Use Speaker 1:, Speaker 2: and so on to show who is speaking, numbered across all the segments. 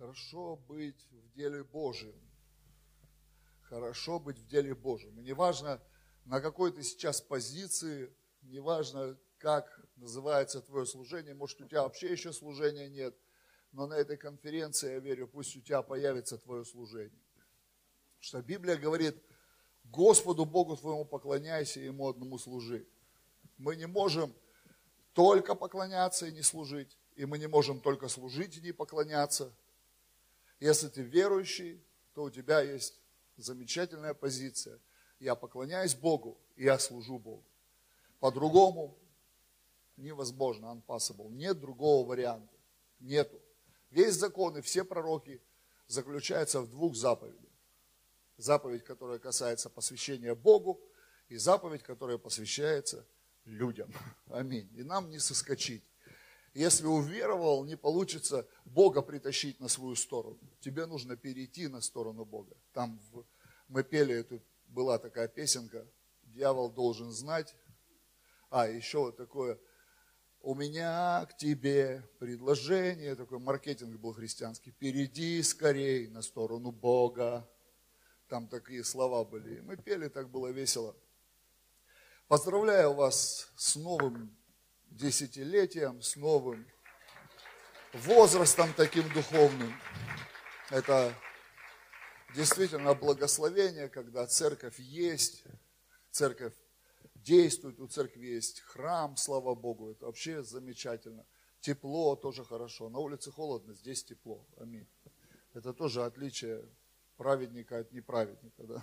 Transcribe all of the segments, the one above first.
Speaker 1: Хорошо быть в деле Божьем. Хорошо быть в деле Божьем. И неважно, на какой ты сейчас позиции, неважно, как называется твое служение, может, у тебя вообще еще служения нет, но на этой конференции, я верю, пусть у тебя появится твое служение. Потому что Библия говорит, Господу Богу твоему поклоняйся, Ему одному служи. Мы не можем только поклоняться и не служить, и мы не можем только служить и не поклоняться. Если ты верующий, то у тебя есть замечательная позиция. Я поклоняюсь Богу, и я служу Богу. По-другому невозможно, unpossible. Нет другого варианта. Нету. Весь закон и все пророки заключаются в двух заповедях. Заповедь, которая касается посвящения Богу, и заповедь, которая посвящается людям. Аминь. И нам не соскочить. Если уверовал, не получится Бога притащить на свою сторону. Тебе нужно перейти на сторону Бога. Там в, мы пели эту, была такая песенка, дьявол должен знать. А, еще вот такое, у меня к тебе предложение, такой маркетинг был христианский, перейди скорей на сторону Бога. Там такие слова были. Мы пели, так было весело. Поздравляю вас с новым десятилетием, с новым возрастом таким духовным. Это действительно благословение, когда церковь есть, церковь действует, у церкви есть храм, слава Богу, это вообще замечательно. Тепло тоже хорошо, на улице холодно, здесь тепло, аминь. Это тоже отличие праведника от неправедника, да.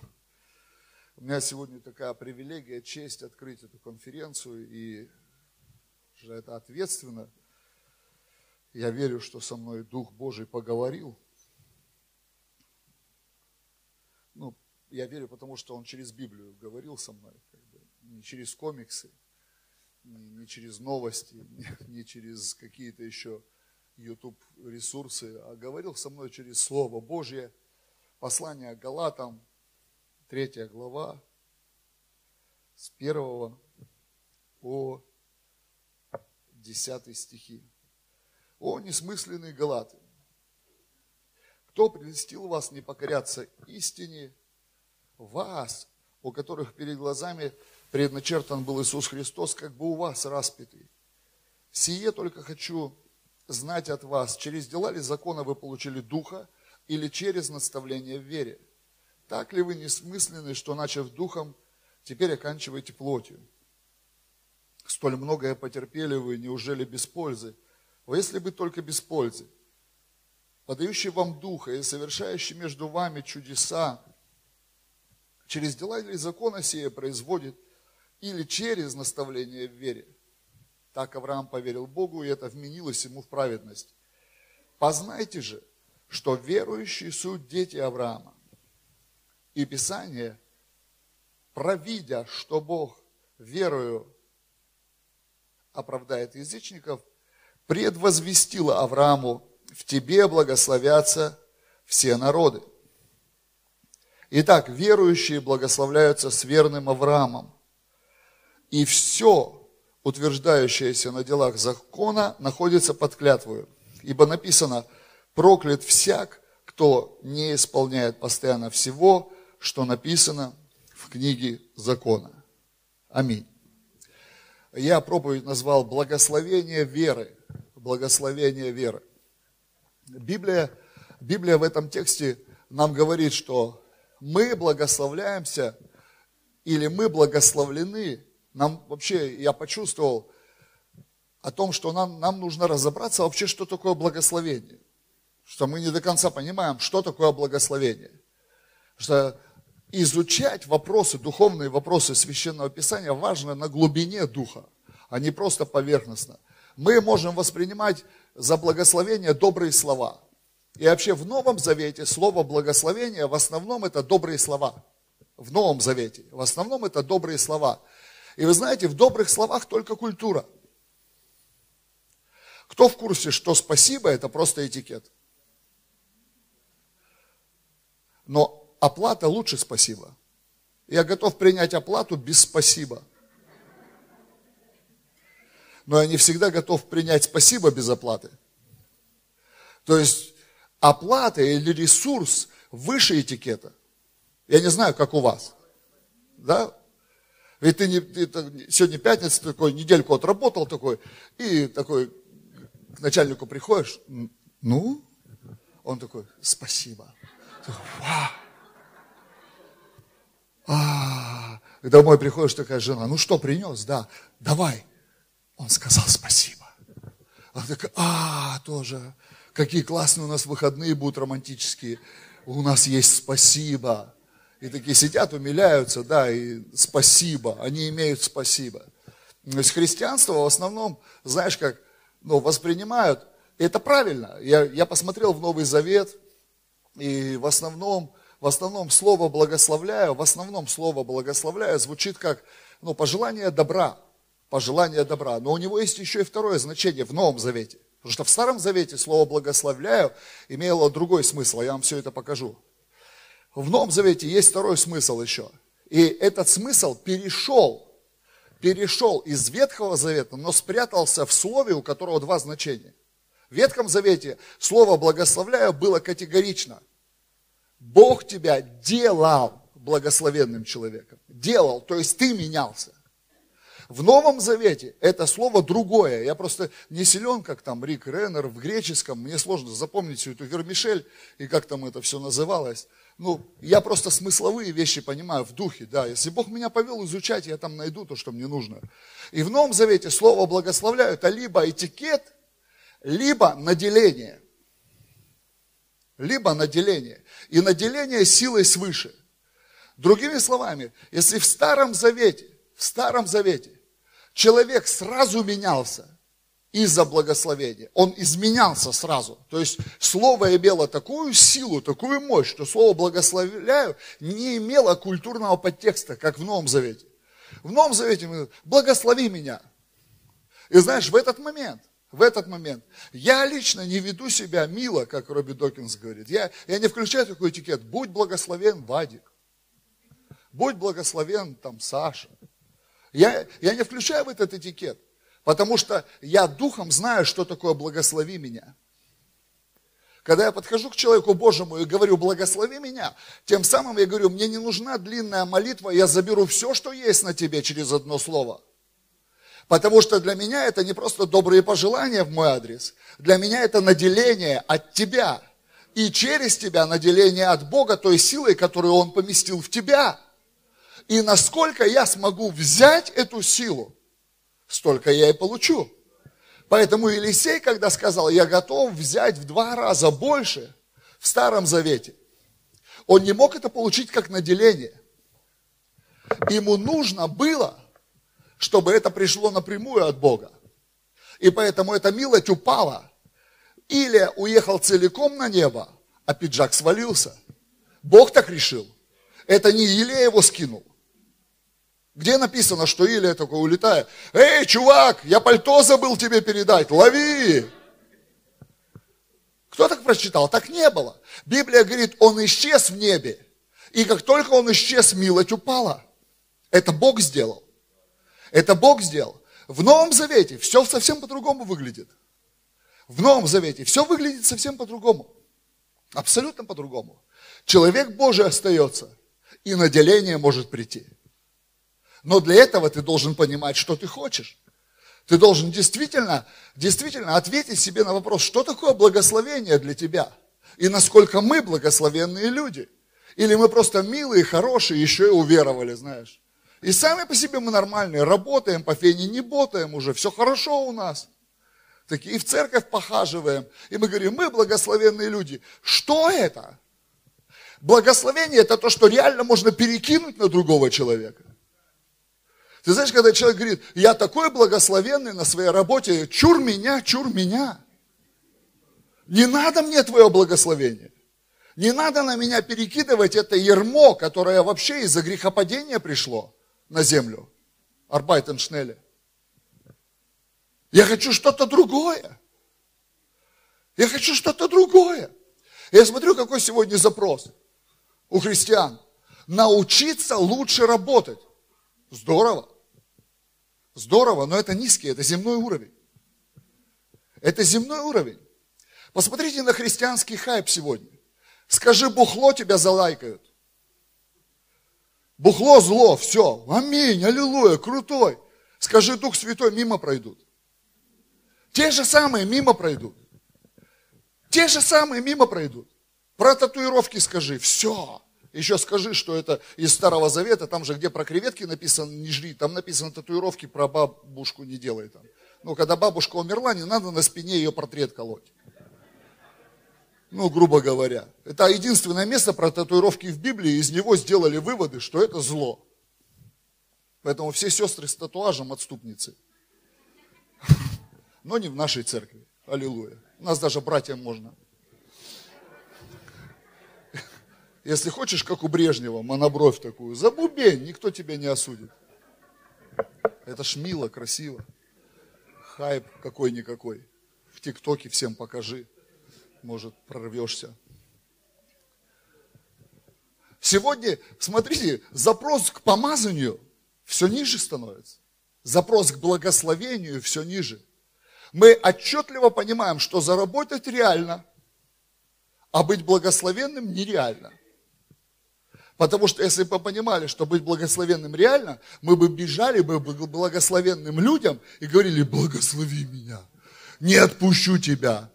Speaker 1: У меня сегодня такая привилегия, честь открыть эту конференцию, и же это ответственно. Я верю, что со мной Дух Божий поговорил. Ну, я верю, потому что Он через Библию говорил со мной, как бы, не через комиксы, не, не через новости, не, не через какие-то еще YouTube ресурсы, а говорил со мной через Слово Божье, послание Галатам, третья глава, с первого по десятый стихи. О, несмысленные галаты! Кто прелестил вас не покоряться истине? Вас, у которых перед глазами предначертан был Иисус Христос, как бы у вас распятый. Сие только хочу знать от вас, через дела ли закона вы получили Духа, или через наставление в вере. Так ли вы несмысленны, что, начав духом, теперь оканчиваете плотью? Столь многое потерпели вы, неужели без пользы? А если бы только без пользы, подающий вам духа и совершающий между вами чудеса, через дела или закона сия производит, или через наставление в вере. Так Авраам поверил Богу, и это вменилось ему в праведность. Познайте же, что верующие суть дети Авраама. И Писание, провидя, что Бог верою оправдает язычников, предвозвестила Аврааму, в тебе благословятся все народы. Итак, верующие благословляются с верным Авраамом. И все, утверждающееся на делах закона, находится под клятвою. Ибо написано, проклят всяк, кто не исполняет постоянно всего, что написано в книге закона. Аминь я проповедь назвал «Благословение веры». Благословение веры. Библия, Библия в этом тексте нам говорит, что мы благословляемся или мы благословлены. Нам вообще, я почувствовал о том, что нам, нам нужно разобраться вообще, что такое благословение. Что мы не до конца понимаем, что такое благословение. Что изучать вопросы, духовные вопросы Священного Писания важно на глубине духа, а не просто поверхностно. Мы можем воспринимать за благословение добрые слова. И вообще в Новом Завете слово благословение в основном это добрые слова. В Новом Завете. В основном это добрые слова. И вы знаете, в добрых словах только культура. Кто в курсе, что спасибо это просто этикет? Но оплата лучше спасибо. Я готов принять оплату без спасибо. Но я не всегда готов принять спасибо без оплаты. То есть оплата или ресурс выше этикета. Я не знаю, как у вас. Да? Ведь ты, не, ты сегодня пятница, такой, недельку отработал такой, и такой к начальнику приходишь, ну, он такой, спасибо. Вау. А, домой приходишь, такая жена, ну что принес, да, давай. Он сказал спасибо. Она такая, а, тоже, какие классные у нас выходные будут романтические. У нас есть спасибо. И такие сидят, умиляются, да, и спасибо, они имеют спасибо. То есть христианство в основном, знаешь, как, ну, воспринимают, и это правильно. Я, я посмотрел в Новый Завет, и в основном, в основном слово благословляю, в основном слово благословляю звучит как, ну, пожелание добра, пожелание добра. Но у него есть еще и второе значение в Новом Завете. Потому что в Старом Завете слово благословляю имело другой смысл, я вам все это покажу. В Новом Завете есть второй смысл еще. И этот смысл перешел, перешел из Ветхого Завета, но спрятался в слове, у которого два значения. В Ветхом Завете слово «благословляю» было категорично. Бог тебя делал благословенным человеком. Делал, то есть ты менялся. В Новом Завете это слово другое. Я просто не силен, как там Рик Реннер в греческом. Мне сложно запомнить всю эту вермишель и как там это все называлось ну, я просто смысловые вещи понимаю в духе, да. Если Бог меня повел изучать, я там найду то, что мне нужно. И в Новом Завете слово благословляю, это либо этикет, либо наделение. Либо наделение. И наделение силой свыше. Другими словами, если в Старом Завете, в Старом Завете человек сразу менялся, из-за благословения. Он изменялся сразу. То есть слово имело такую силу, такую мощь, что слово благословляю не имело культурного подтекста, как в Новом Завете. В Новом Завете мы благослови меня. И знаешь, в этот момент, в этот момент, я лично не веду себя мило, как Робби Докинс говорит. Я, я не включаю такой этикет, будь благословен Вадик, будь благословен там Саша. Я, я не включаю в этот этикет. Потому что я духом знаю, что такое благослови меня. Когда я подхожу к человеку Божьему и говорю, благослови меня, тем самым я говорю, мне не нужна длинная молитва, я заберу все, что есть на тебе через одно слово. Потому что для меня это не просто добрые пожелания в мой адрес, для меня это наделение от тебя. И через тебя наделение от Бога той силой, которую Он поместил в тебя. И насколько я смогу взять эту силу, столько я и получу. Поэтому Елисей, когда сказал, я готов взять в два раза больше в Старом Завете, он не мог это получить как наделение. Ему нужно было, чтобы это пришло напрямую от Бога. И поэтому эта милость упала. Или уехал целиком на небо, а пиджак свалился. Бог так решил. Это не Еле его скинул. Где написано, что Илия такой улетает? Эй, чувак, я пальто забыл тебе передать, лови! Кто так прочитал? Так не было. Библия говорит, он исчез в небе. И как только он исчез, милость упала. Это Бог сделал. Это Бог сделал. В Новом Завете все совсем по-другому выглядит. В Новом Завете все выглядит совсем по-другому. Абсолютно по-другому. Человек Божий остается, и наделение может прийти. Но для этого ты должен понимать, что ты хочешь. Ты должен действительно, действительно ответить себе на вопрос, что такое благословение для тебя? И насколько мы благословенные люди? Или мы просто милые, хорошие, еще и уверовали, знаешь? И сами по себе мы нормальные, работаем, по фене не ботаем уже, все хорошо у нас. Такие и в церковь похаживаем. И мы говорим, мы благословенные люди. Что это? Благословение это то, что реально можно перекинуть на другого человека. Ты знаешь, когда человек говорит, я такой благословенный на своей работе, чур меня, чур меня. Не надо мне твое благословение. Не надо на меня перекидывать это ермо, которое вообще из-за грехопадения пришло на землю. Арбайтеншнеле. Я хочу что-то другое. Я хочу что-то другое. Я смотрю, какой сегодня запрос у христиан. Научиться лучше работать. Здорово. Здорово, но это низкий, это земной уровень. Это земной уровень. Посмотрите на христианский хайп сегодня. Скажи, бухло тебя залайкают. Бухло зло, все. Аминь, аллилуйя, крутой. Скажи, Дух Святой, мимо пройдут. Те же самые мимо пройдут. Те же самые мимо пройдут. Про татуировки скажи, все. Еще скажи, что это из Старого Завета, там же, где про креветки написано, не жри, там написано татуировки про бабушку не делай там. Ну, когда бабушка умерла, не надо на спине ее портрет колоть. Ну, грубо говоря. Это единственное место про татуировки в Библии, из него сделали выводы, что это зло. Поэтому все сестры с татуажем отступницы. Но не в нашей церкви. Аллилуйя. У нас даже братьям можно. Если хочешь, как у Брежнева, монобровь такую, забубень, никто тебя не осудит. Это ж мило, красиво. Хайп какой-никакой. В ТикТоке всем покажи. Может, прорвешься. Сегодня, смотрите, запрос к помазанию все ниже становится. Запрос к благословению все ниже. Мы отчетливо понимаем, что заработать реально, а быть благословенным нереально. Потому что если бы понимали, что быть благословенным реально, мы бы бежали бы к благословенным людям и говорили, благослови меня, не отпущу тебя,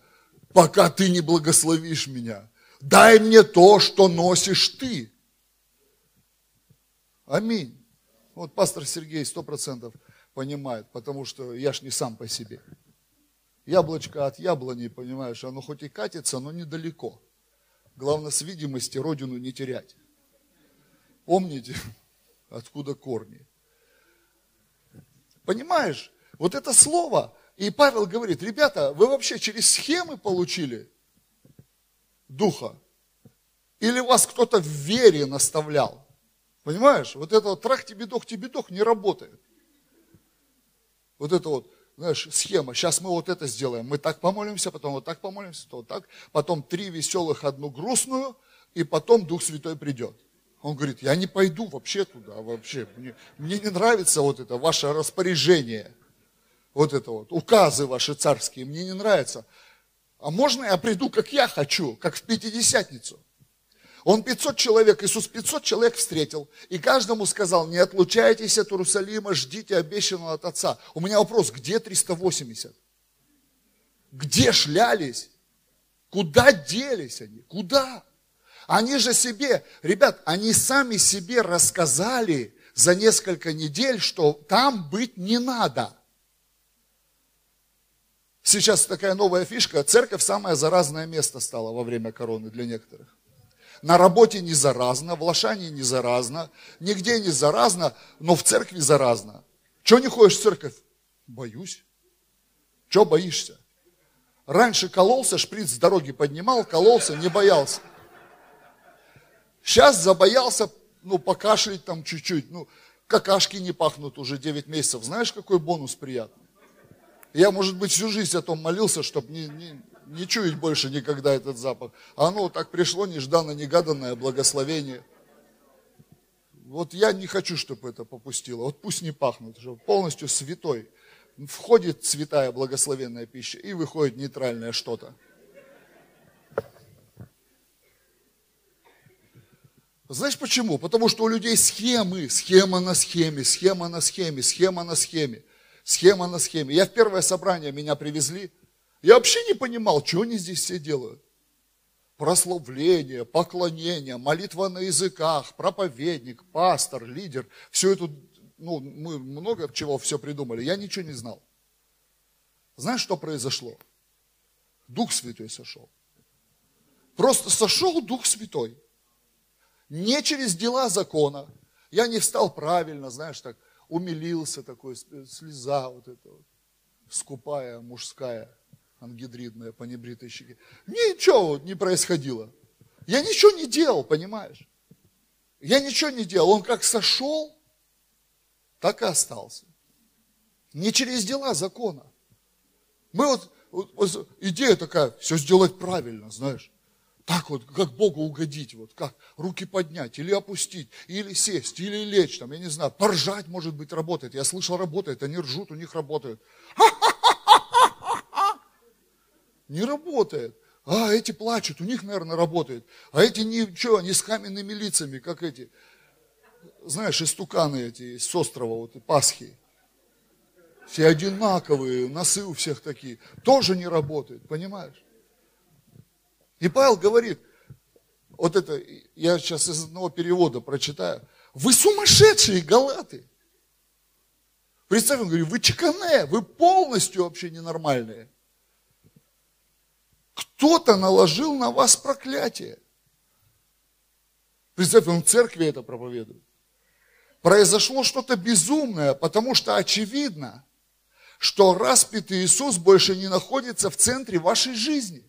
Speaker 1: пока ты не благословишь меня. Дай мне то, что носишь ты. Аминь. Вот пастор Сергей сто процентов понимает, потому что я ж не сам по себе. Яблочко от яблони, понимаешь, оно хоть и катится, но недалеко. Главное с видимости родину не терять. Помните, откуда корни. Понимаешь, вот это слово, и Павел говорит, ребята, вы вообще через схемы получили духа? Или вас кто-то в вере наставлял? Понимаешь, вот это вот трах тебе дох, тебе дох не работает. Вот это вот, знаешь, схема. Сейчас мы вот это сделаем. Мы так помолимся, потом вот так помолимся, то вот так. Потом три веселых, одну грустную, и потом Дух Святой придет. Он говорит, я не пойду вообще туда, вообще. Мне, мне не нравится вот это ваше распоряжение. Вот это вот, указы ваши царские, мне не нравится. А можно я приду, как я хочу, как в Пятидесятницу? Он 500 человек, Иисус 500 человек встретил, и каждому сказал, не отлучайтесь от Иерусалима, ждите обещанного от Отца. У меня вопрос, где 380? Где шлялись? Куда делись они? Куда? Они же себе, ребят, они сами себе рассказали за несколько недель, что там быть не надо. Сейчас такая новая фишка. Церковь самое заразное место стала во время короны для некоторых. На работе не заразно, в Лошане не заразно, нигде не заразно, но в церкви заразно. Чего не ходишь в церковь? Боюсь. Чего боишься? Раньше кололся, шприц с дороги поднимал, кололся, не боялся. Сейчас забоялся, ну, покашлять там чуть-чуть. Ну, какашки не пахнут уже 9 месяцев. Знаешь, какой бонус приятный? Я, может быть, всю жизнь о том молился, чтобы не, не, не чуять больше никогда этот запах. А оно так пришло нежданно-негаданное благословение. Вот я не хочу, чтобы это попустило. Вот пусть не пахнут, чтобы полностью святой. Входит святая благословенная пища и выходит нейтральное что-то. Знаешь почему? Потому что у людей схемы, схема на схеме, схема на схеме, схема на схеме, схема на схеме. Я в первое собрание меня привезли, я вообще не понимал, что они здесь все делают. Прославление, поклонение, молитва на языках, проповедник, пастор, лидер. Все это, ну, мы много чего все придумали. Я ничего не знал. Знаешь, что произошло? Дух Святой сошел. Просто сошел Дух Святой не через дела закона. Я не встал правильно, знаешь, так умилился такой, слеза вот эта вот, скупая, мужская, ангидридная по небритой щеке. Ничего не происходило. Я ничего не делал, понимаешь? Я ничего не делал. Он как сошел, так и остался. Не через дела закона. Мы вот, вот идея такая, все сделать правильно, знаешь. Так вот, как Богу угодить, вот как руки поднять, или опустить, или сесть, или лечь, там, я не знаю, поржать, может быть, работает. Я слышал, работает, они ржут, у них работает. Не работает. а эти плачут, у них, наверное, работает. А эти ничего, они с каменными лицами, как эти, знаешь, истуканы эти с острова, вот и Пасхи. Все одинаковые, носы у всех такие. Тоже не работает, понимаешь? И Павел говорит, вот это, я сейчас из одного перевода прочитаю. Вы сумасшедшие галаты. Представь, он говорит, вы чекане, вы полностью вообще ненормальные. Кто-то наложил на вас проклятие. Представь, он в церкви это проповедует. Произошло что-то безумное, потому что очевидно, что распятый Иисус больше не находится в центре вашей жизни.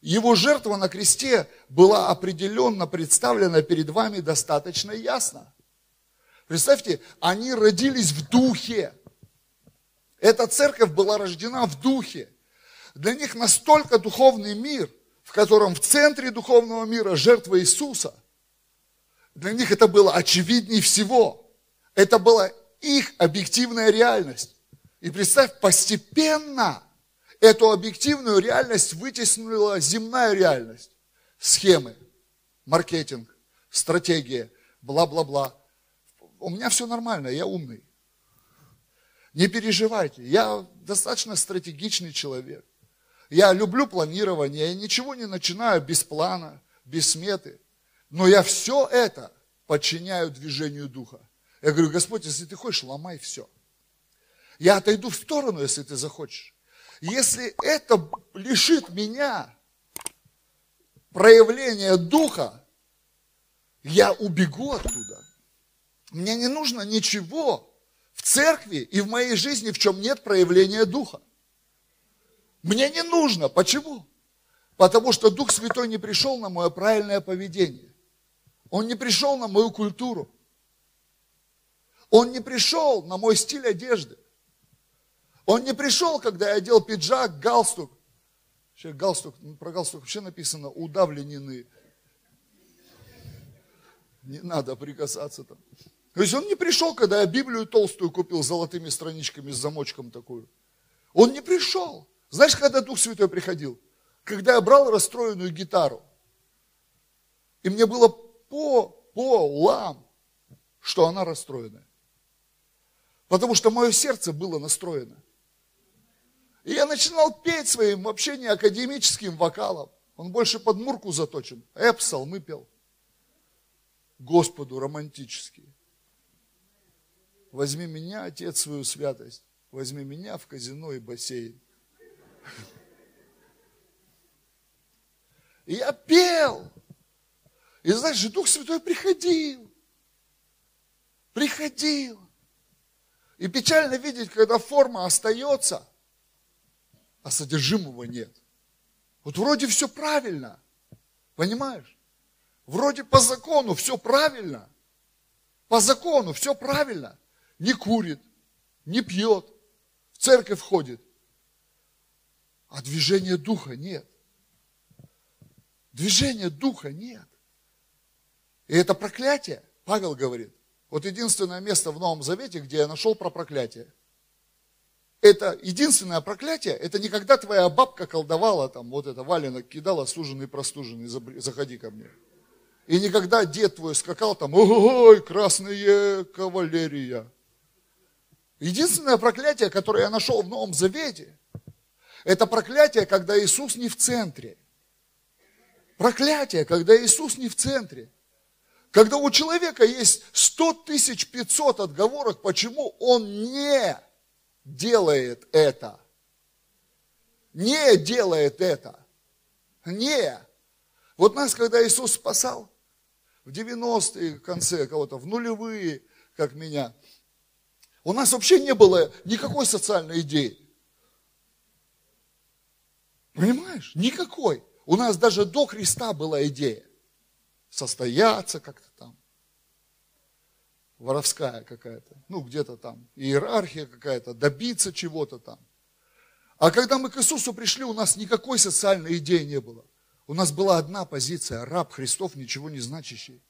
Speaker 1: Его жертва на кресте была определенно представлена перед вами достаточно ясно. Представьте, они родились в духе. Эта церковь была рождена в духе. Для них настолько духовный мир, в котором в центре духовного мира жертва Иисуса. Для них это было очевиднее всего. Это была их объективная реальность. И представь, постепенно эту объективную реальность вытеснила земная реальность. Схемы, маркетинг, стратегия, бла-бла-бла. У меня все нормально, я умный. Не переживайте, я достаточно стратегичный человек. Я люблю планирование, я ничего не начинаю без плана, без сметы. Но я все это подчиняю движению Духа. Я говорю, Господь, если ты хочешь, ломай все. Я отойду в сторону, если ты захочешь. Если это лишит меня проявления Духа, я убегу оттуда. Мне не нужно ничего в церкви и в моей жизни, в чем нет проявления Духа. Мне не нужно. Почему? Потому что Дух Святой не пришел на мое правильное поведение. Он не пришел на мою культуру. Он не пришел на мой стиль одежды. Он не пришел, когда я одел пиджак, галстук. Вообще галстук, ну, про галстук вообще написано удавленины. Не надо прикасаться там. То есть он не пришел, когда я Библию толстую купил с золотыми страничками, с замочком такую. Он не пришел. Знаешь, когда Дух Святой приходил? Когда я брал расстроенную гитару. И мне было по, по лам, что она расстроенная. Потому что мое сердце было настроено. И я начинал петь своим вообще не академическим вокалом. Он больше под мурку заточен. А мы пел. Господу романтические. Возьми меня, Отец, свою святость. Возьми меня в казино и бассейн. И я пел. И знаешь, Дух Святой приходил. Приходил. И печально видеть, когда форма остается, а содержимого нет. Вот вроде все правильно, понимаешь? Вроде по закону все правильно. По закону все правильно. Не курит, не пьет, в церковь ходит. А движения духа нет. Движения духа нет. И это проклятие, Павел говорит. Вот единственное место в Новом Завете, где я нашел про проклятие. Это единственное проклятие, это не когда твоя бабка колдовала, там вот это валенок кидала, суженый, простуженный, заходи ко мне. И никогда дед твой скакал там, ой, красные кавалерия. Единственное проклятие, которое я нашел в Новом Завете, это проклятие, когда Иисус не в центре. Проклятие, когда Иисус не в центре. Когда у человека есть 100 тысяч 500 отговорок, почему он не делает это. Не делает это. Не. Вот нас, когда Иисус спасал, в 90-е, в конце кого-то, в нулевые, как меня, у нас вообще не было никакой социальной идеи. Понимаешь? Никакой. У нас даже до Христа была идея. Состояться как-то. Воровская какая-то. Ну, где-то там. Иерархия какая-то. Добиться чего-то там. А когда мы к Иисусу пришли, у нас никакой социальной идеи не было. У нас была одна позиция. Раб Христов, ничего не значащий.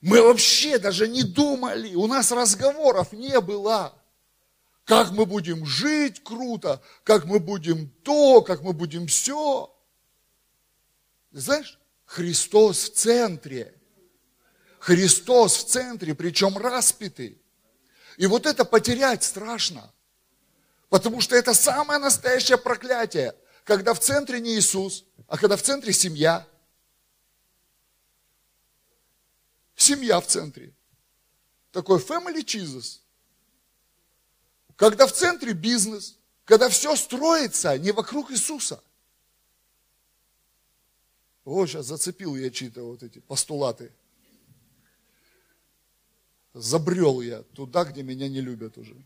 Speaker 1: Мы вообще даже не думали. У нас разговоров не было. как мы будем жить круто, как мы будем то, как мы будем все. Знаешь, Христос в центре. Христос в центре, причем распятый. И вот это потерять страшно. Потому что это самое настоящее проклятие, когда в центре не Иисус, а когда в центре семья. Семья в центре. Такой family Jesus. Когда в центре бизнес, когда все строится не вокруг Иисуса. О, сейчас зацепил я чьи-то вот эти постулаты. Забрел я туда, где меня не любят уже.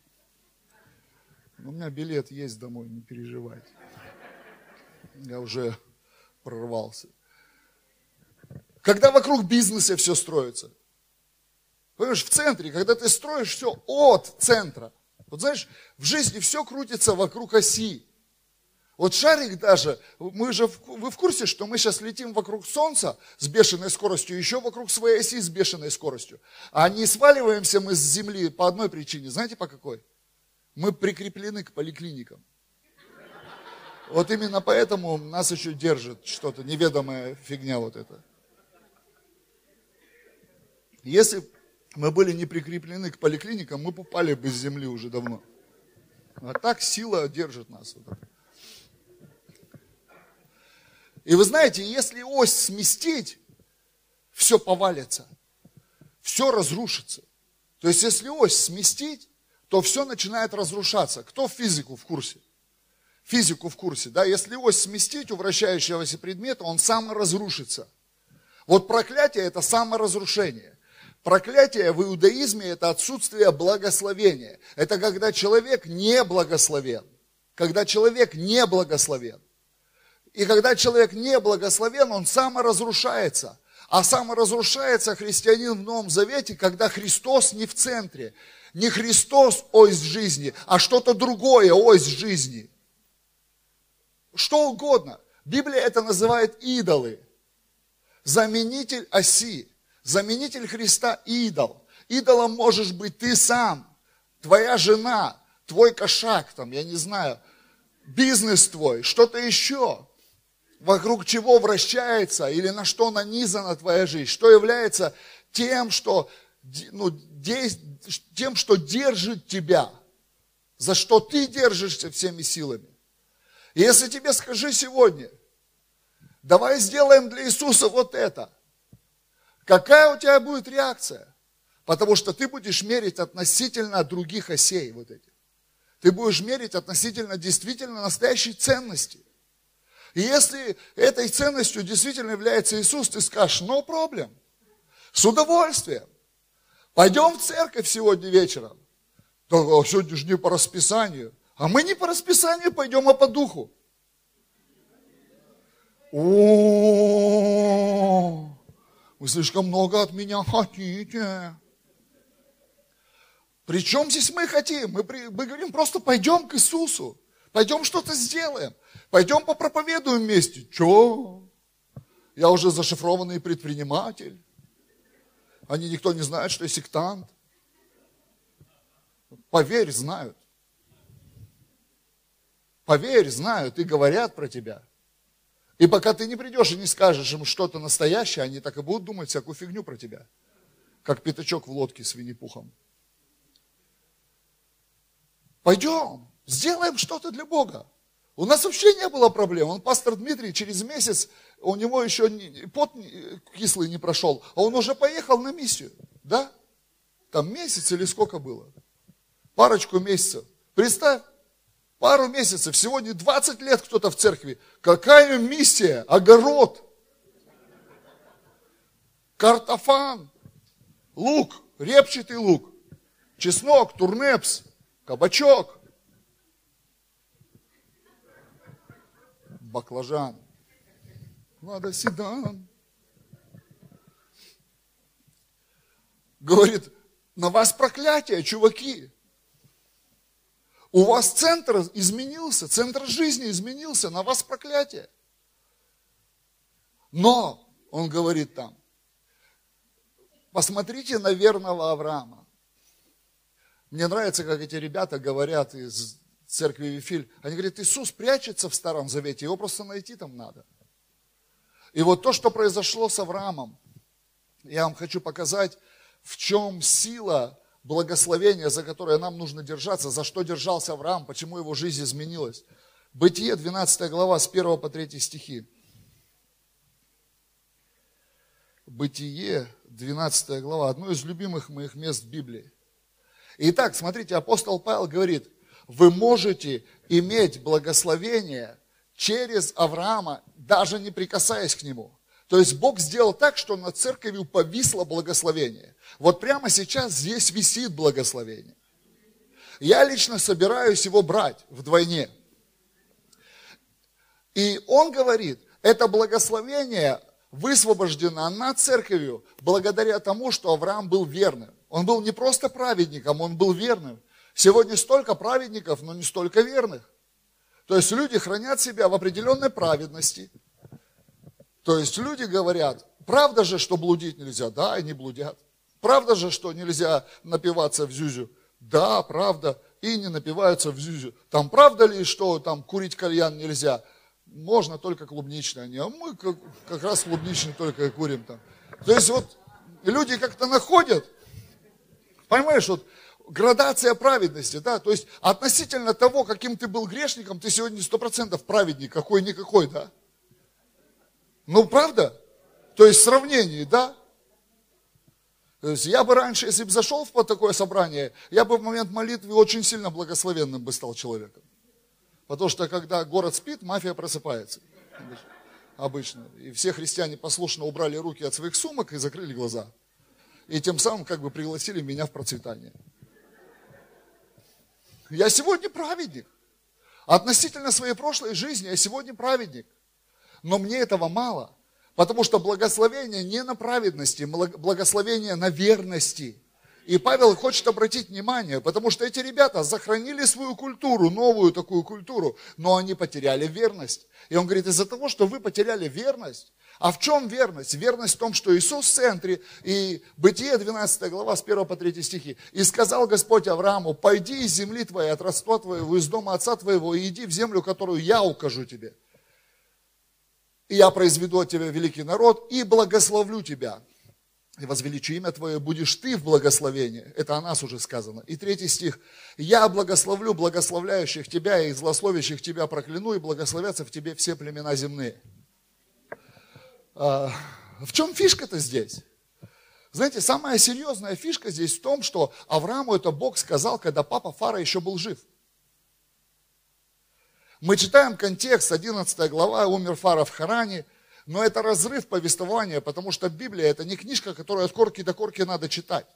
Speaker 1: Но у меня билет есть домой, не переживайте. Я уже прорвался. Когда вокруг бизнеса все строится. Понимаешь, в центре, когда ты строишь все от центра. Вот знаешь, в жизни все крутится вокруг оси. Вот шарик даже, мы же, вы в курсе, что мы сейчас летим вокруг Солнца с бешеной скоростью, еще вокруг своей оси с бешеной скоростью. А не сваливаемся мы с Земли по одной причине. Знаете по какой? Мы прикреплены к поликлиникам. Вот именно поэтому нас еще держит что-то, неведомая фигня вот эта. Если мы были не прикреплены к поликлиникам, мы попали бы с земли уже давно. А так сила держит нас. Вот и вы знаете, если ось сместить, все повалится, все разрушится. То есть, если ось сместить, то все начинает разрушаться. Кто в физику в курсе? Физику в курсе, да? Если ось сместить у вращающегося предмета, он саморазрушится. Вот проклятие – это саморазрушение. Проклятие в иудаизме – это отсутствие благословения. Это когда человек не благословен. Когда человек не благословен. И когда человек не благословен, он саморазрушается. А саморазрушается христианин в Новом Завете, когда Христос не в центре. Не Христос ось жизни, а что-то другое ось жизни. Что угодно. Библия это называет идолы. Заменитель оси. Заменитель Христа – идол. Идолом можешь быть ты сам, твоя жена, твой кошак, там, я не знаю, бизнес твой, что-то еще вокруг чего вращается или на что нанизана твоя жизнь, что является тем, что, ну, тем, что держит тебя, за что ты держишься всеми силами. И если тебе скажи сегодня, давай сделаем для Иисуса вот это, какая у тебя будет реакция? Потому что ты будешь мерить относительно других осей вот этих. Ты будешь мерить относительно действительно настоящей ценности – и если этой ценностью действительно является Иисус, ты скажешь, no problem, с удовольствием. Пойдем в церковь сегодня вечером. Так, а сегодня же не по расписанию. А мы не по расписанию пойдем, а по духу. О, вы слишком много от меня хотите. Причем здесь мы хотим? Мы, мы говорим, просто пойдем к Иисусу. Пойдем что-то сделаем. Пойдем попроповедуем вместе. Че? Я уже зашифрованный предприниматель. Они никто не знает, что я сектант. Поверь, знают. Поверь, знают и говорят про тебя. И пока ты не придешь и не скажешь им что-то настоящее, они так и будут думать всякую фигню про тебя. Как пятачок в лодке с Винни-Пухом. Пойдем, сделаем что-то для Бога. У нас вообще не было проблем. Он пастор Дмитрий через месяц, у него еще пот кислый не прошел, а он уже поехал на миссию. Да? Там месяц или сколько было? Парочку месяцев. Представь, пару месяцев, сегодня 20 лет кто-то в церкви. Какая миссия? Огород. Картофан. Лук, репчатый лук. Чеснок, турнепс, кабачок. Баклажан. Надо седан. Говорит, на вас проклятие, чуваки. У вас центр изменился, центр жизни изменился, на вас проклятие. Но, он говорит там, посмотрите на верного Авраама. Мне нравится, как эти ребята говорят из церкви Вифиль. Они говорят, Иисус прячется в Старом Завете, его просто найти там надо. И вот то, что произошло с Авраамом, я вам хочу показать, в чем сила благословения, за которое нам нужно держаться, за что держался Авраам, почему его жизнь изменилась. Бытие, 12 глава, с 1 по 3 стихи. Бытие, 12 глава, одно из любимых моих мест в Библии. Итак, смотрите, апостол Павел говорит, вы можете иметь благословение через Авраама, даже не прикасаясь к нему. То есть Бог сделал так, что над церковью повисло благословение. Вот прямо сейчас здесь висит благословение. Я лично собираюсь его брать вдвойне. И он говорит, это благословение высвобождено над церковью благодаря тому, что Авраам был верным. Он был не просто праведником, он был верным. Сегодня столько праведников, но не столько верных. То есть люди хранят себя в определенной праведности. То есть люди говорят, правда же, что блудить нельзя? Да, они блудят. Правда же, что нельзя напиваться в зюзю? Да, правда. И не напиваются в зюзю. Там правда ли, что там курить кальян нельзя? Можно только клубничный. А мы как, как раз клубничный только и курим там. То есть вот люди как-то находят, понимаешь, вот градация праведности, да, то есть относительно того, каким ты был грешником, ты сегодня сто процентов праведник, какой-никакой, да. Ну, правда? То есть в сравнении, да? То есть я бы раньше, если бы зашел в такое собрание, я бы в момент молитвы очень сильно благословенным бы стал человеком. Потому что когда город спит, мафия просыпается. Обычно. И все христиане послушно убрали руки от своих сумок и закрыли глаза. И тем самым как бы пригласили меня в процветание. Я сегодня праведник. Относительно своей прошлой жизни я сегодня праведник. Но мне этого мало. Потому что благословение не на праведности, благословение на верности. И Павел хочет обратить внимание, потому что эти ребята сохранили свою культуру, новую такую культуру, но они потеряли верность. И он говорит, из-за того, что вы потеряли верность, а в чем верность? Верность в том, что Иисус в центре, и Бытие 12 глава с 1 по 3 стихи. «И сказал Господь Аврааму, пойди из земли твоей, от родства твоего, из дома отца твоего, и иди в землю, которую я укажу тебе. И я произведу от тебя великий народ, и благословлю тебя, и возвеличу имя Твое, будешь Ты в благословении. Это о нас уже сказано. И третий стих. Я благословлю благословляющих Тебя и злословящих Тебя прокляну, и благословятся в Тебе все племена земные. А, в чем фишка-то здесь? Знаете, самая серьезная фишка здесь в том, что Аврааму это Бог сказал, когда папа Фара еще был жив. Мы читаем контекст, 11 глава, умер Фара в Харане – но это разрыв повествования, потому что Библия это не книжка, которую от корки до корки надо читать.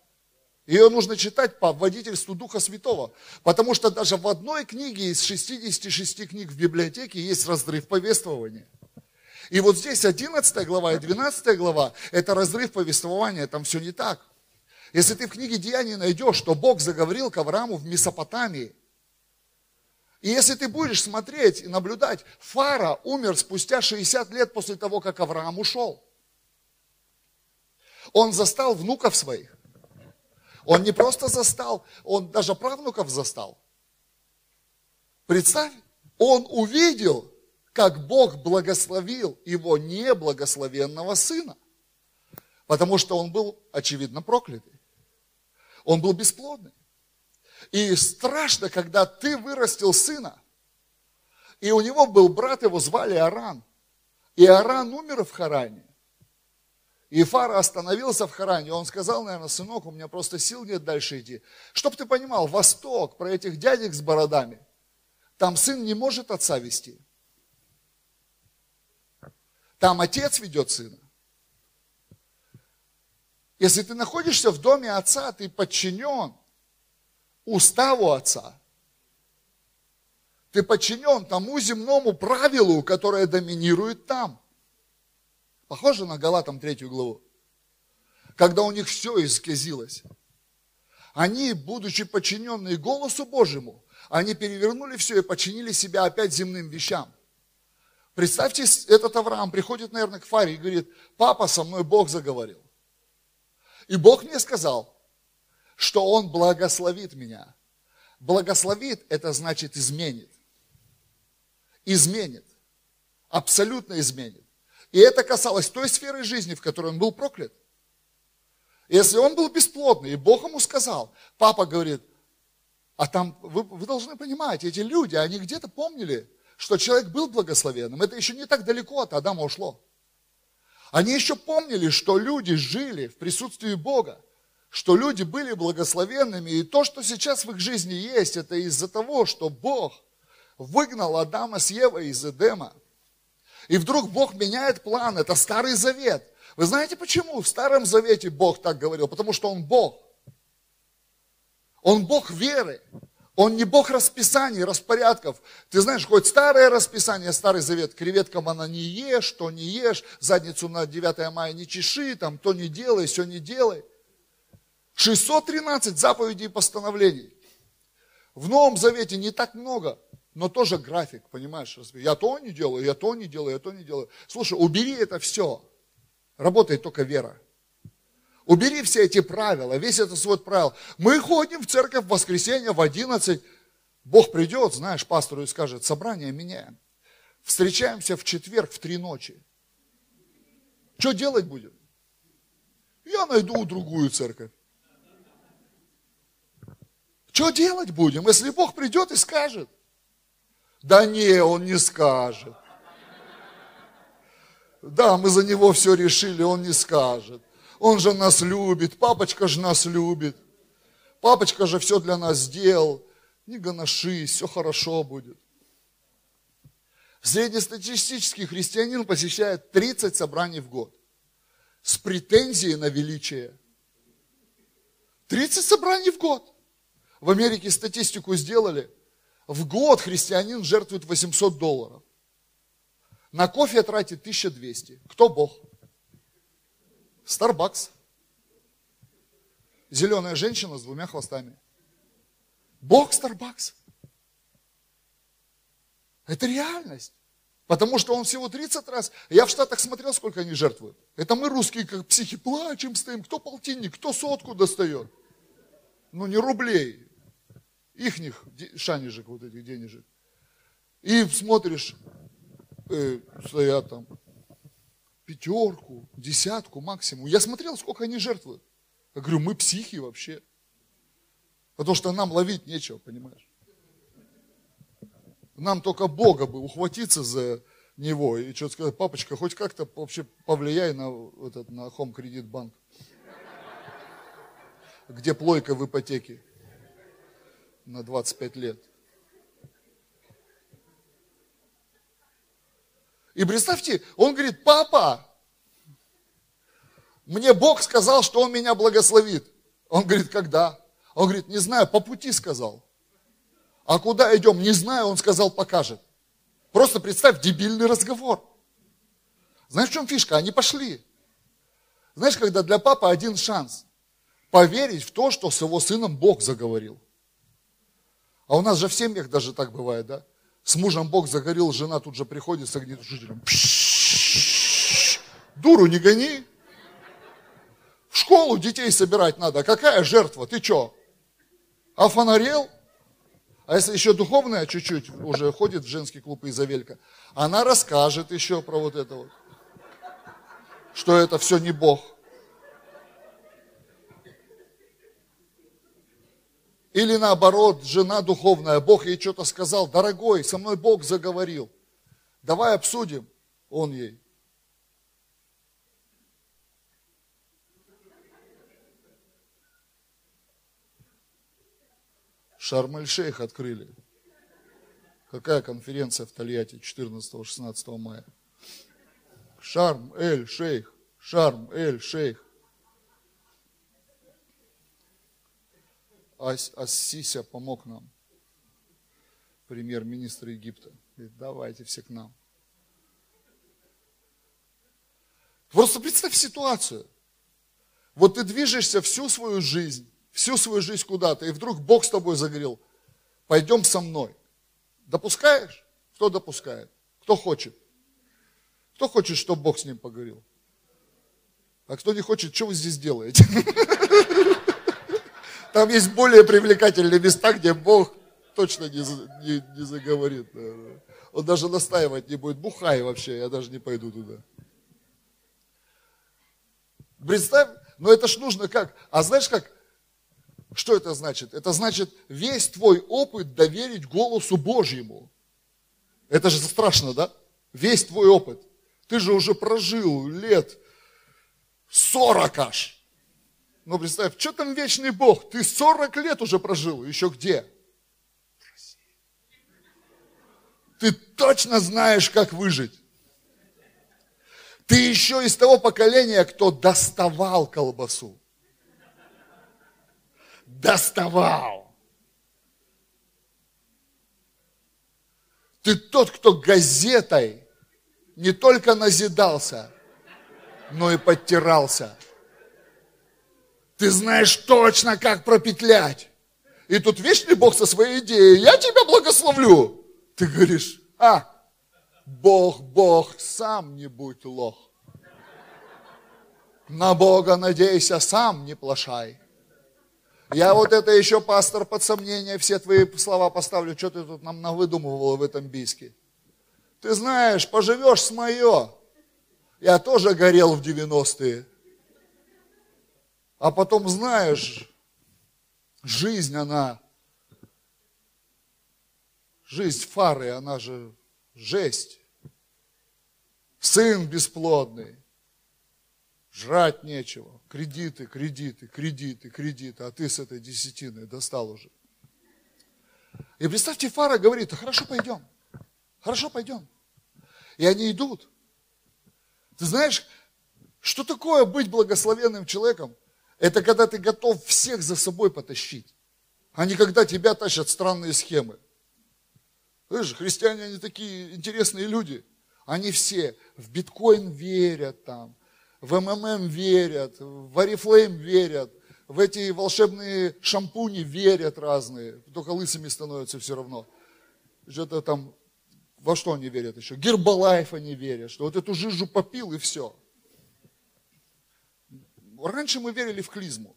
Speaker 1: Ее нужно читать по водительству Духа Святого. Потому что даже в одной книге из 66 книг в библиотеке есть разрыв повествования. И вот здесь 11 глава и 12 глава – это разрыв повествования, там все не так. Если ты в книге Деяний найдешь, что Бог заговорил к Аврааму в Месопотамии – и если ты будешь смотреть и наблюдать, Фара умер спустя 60 лет после того, как Авраам ушел. Он застал внуков своих. Он не просто застал, он даже правнуков застал. Представь, он увидел, как Бог благословил его неблагословенного сына. Потому что он был, очевидно, проклятый. Он был бесплодный. И страшно, когда ты вырастил сына, и у него был брат, его звали Аран. И Аран умер в Харане. И Фара остановился в Харане. Он сказал, наверное, сынок, у меня просто сил нет дальше идти. Чтоб ты понимал, Восток, про этих дядек с бородами, там сын не может отца вести. Там отец ведет сына. Если ты находишься в доме отца, ты подчинен – уставу Отца. Ты подчинен тому земному правилу, которое доминирует там. Похоже на Галатам третью главу. Когда у них все исказилось. Они, будучи подчиненные голосу Божьему, они перевернули все и подчинили себя опять земным вещам. Представьте, этот Авраам приходит, наверное, к Фаре и говорит, папа, со мной Бог заговорил. И Бог мне сказал, что Он благословит меня. Благословит – это значит изменит. Изменит. Абсолютно изменит. И это касалось той сферы жизни, в которой он был проклят. Если он был бесплодный, и Бог ему сказал, папа говорит, а там, вы, вы должны понимать, эти люди, они где-то помнили, что человек был благословенным. Это еще не так далеко от Адама ушло. Они еще помнили, что люди жили в присутствии Бога, что люди были благословенными, и то, что сейчас в их жизни есть, это из-за того, что Бог выгнал Адама с Евой из Эдема. И вдруг Бог меняет план, это Старый Завет. Вы знаете почему? В Старом Завете Бог так говорил, потому что Он Бог. Он Бог веры. Он не Бог расписаний, распорядков. Ты знаешь, хоть старое расписание, старый завет, креветкам она не ешь, то не ешь, задницу на 9 мая не чеши, там то не делай, все не делай. 613 заповедей и постановлений. В Новом Завете не так много, но тоже график, понимаешь? Я то не делаю, я то не делаю, я то не делаю. Слушай, убери это все. Работает только вера. Убери все эти правила, весь этот свод правил. Мы ходим в церковь в воскресенье в 11. Бог придет, знаешь, пастору и скажет, собрание меняем. Встречаемся в четверг в три ночи. Что делать будем? Я найду другую церковь. Что делать будем, если Бог придет и скажет? Да не, Он не скажет. Да, мы за Него все решили, Он не скажет. Он же нас любит, папочка же нас любит. Папочка же все для нас сделал. Не гоношись, все хорошо будет. Среднестатистический христианин посещает 30 собраний в год с претензией на величие. 30 собраний в год. В Америке статистику сделали. В год христианин жертвует 800 долларов. На кофе тратит 1200. Кто Бог? Старбакс. Зеленая женщина с двумя хвостами. Бог Старбакс. Это реальность. Потому что он всего 30 раз. Я в Штатах смотрел, сколько они жертвуют. Это мы русские, как психи, плачем, стоим. Кто полтинник, кто сотку достает. Ну, не рублей. Ихних шанежек, вот этих денежек. И смотришь, э, стоят там пятерку, десятку максимум. Я смотрел, сколько они жертвуют. Я говорю, мы психи вообще. Потому что нам ловить нечего, понимаешь? Нам только Бога бы ухватиться за него и что-то сказать, папочка, хоть как-то вообще повлияй на, этот, на Home Credit Bank. Где плойка в ипотеке на 25 лет. И представьте, он говорит, папа, мне Бог сказал, что Он меня благословит. Он говорит, когда? Он говорит, не знаю, по пути сказал. А куда идем? Не знаю, он сказал, покажет. Просто представь, дебильный разговор. Знаешь, в чем фишка? Они пошли. Знаешь, когда для папы один шанс поверить в то, что с его сыном Бог заговорил. А у нас же в семьях даже так бывает, да? С мужем Бог загорел, жена тут же приходит с огнетушителем. Дуру не гони. В школу детей собирать надо. Какая жертва? Ты что? Офонарел? А если еще духовная чуть-чуть уже ходит в женский клуб Изавелька, она расскажет еще про вот это вот. Что это все не Бог. Или наоборот, жена духовная, Бог ей что-то сказал, дорогой, со мной Бог заговорил. Давай обсудим. Он ей. Шарм-эль-Шейх открыли. Какая конференция в Тольятти 14-16 мая? Шарм-эль-Шейх. Шарм-эль-Шейх. Ас, Ассися помог нам, премьер-министр Египта. Говорит, давайте все к нам. Просто представь ситуацию. Вот ты движешься всю свою жизнь, всю свою жизнь куда-то, и вдруг Бог с тобой заговорил, пойдем со мной. Допускаешь? Кто допускает? Кто хочет? Кто хочет, чтобы Бог с ним поговорил? А кто не хочет, что вы здесь делаете? Там есть более привлекательные места, где Бог точно не, не, не заговорит. Он даже настаивать не будет. Бухай вообще, я даже не пойду туда. Представь, но это ж нужно как? А знаешь как? Что это значит? Это значит весь твой опыт доверить голосу Божьему. Это же страшно, да? Весь твой опыт. Ты же уже прожил лет 40 аж. Ну, представь, что там вечный Бог? Ты 40 лет уже прожил, еще где? Ты точно знаешь, как выжить. Ты еще из того поколения, кто доставал колбасу. Доставал. Ты тот, кто газетой не только назидался, но и подтирался. Ты знаешь точно, как пропетлять. И тут вечный Бог со своей идеей, я тебя благословлю. Ты говоришь, а, Бог, Бог, сам не будь лох. На Бога надейся, сам не плашай. Я вот это еще, пастор, под сомнение все твои слова поставлю, что ты тут нам навыдумывал в этом биске. Ты знаешь, поживешь с мое. Я тоже горел в 90-е. А потом, знаешь, жизнь, она, жизнь фары, она же жесть. Сын бесплодный, жрать нечего, кредиты, кредиты, кредиты, кредиты, а ты с этой десятиной достал уже. И представьте, Фара говорит, хорошо, пойдем, хорошо, пойдем. И они идут. Ты знаешь, что такое быть благословенным человеком? Это когда ты готов всех за собой потащить, а не когда тебя тащат странные схемы. Знаешь, христиане, они такие интересные люди. Они все в биткоин верят там, в МММ верят, в Арифлейм верят, в эти волшебные шампуни верят разные, только лысыми становятся все равно. Что-то там, во что они верят еще? Гербалайф они верят, что вот эту жижу попил и все. Раньше мы верили в клизму.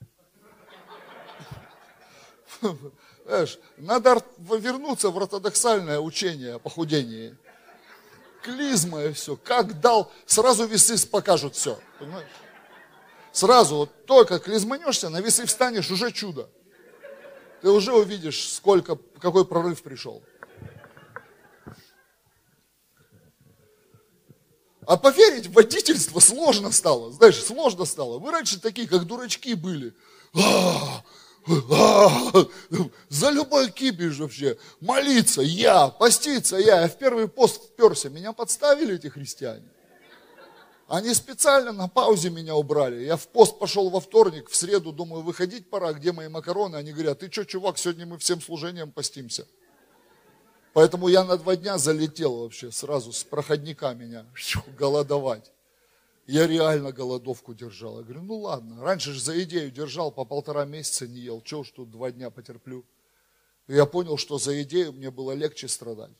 Speaker 1: Надо вернуться в ортодоксальное учение о похудении. Клизма и все. Как дал, сразу весы покажут все. Сразу, вот только клизманешься, на весы встанешь, уже чудо. Ты уже увидишь, сколько, какой прорыв пришел. А поверить в водительство сложно стало. Знаешь, сложно стало. Вы раньше такие, как дурачки были. А, а, за любой кипиш вообще. Молиться я, поститься я. Я в первый пост вперся. Меня подставили эти христиане. Они специально на паузе меня убрали. Я в пост пошел во вторник, в среду, думаю, выходить пора, где мои макароны? Они говорят, ты что, чувак, сегодня мы всем служением постимся. Поэтому я на два дня залетел вообще сразу с проходника меня голодовать. Я реально голодовку держал. Я говорю, ну ладно, раньше же за идею держал, по полтора месяца не ел, чего ж тут два дня потерплю. И я понял, что за идею мне было легче страдать,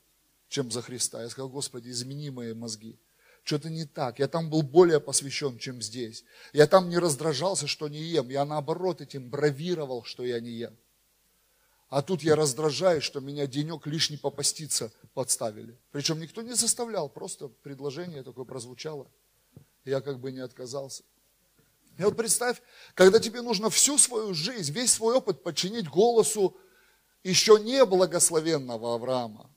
Speaker 1: чем за Христа. Я сказал, Господи, измени мои мозги. Что-то не так. Я там был более посвящен, чем здесь. Я там не раздражался, что не ем. Я наоборот этим бравировал, что я не ем. А тут я раздражаюсь, что меня денек лишний попаститься подставили. Причем никто не заставлял, просто предложение такое прозвучало. Я как бы не отказался. И вот представь, когда тебе нужно всю свою жизнь, весь свой опыт подчинить голосу еще не благословенного Авраама.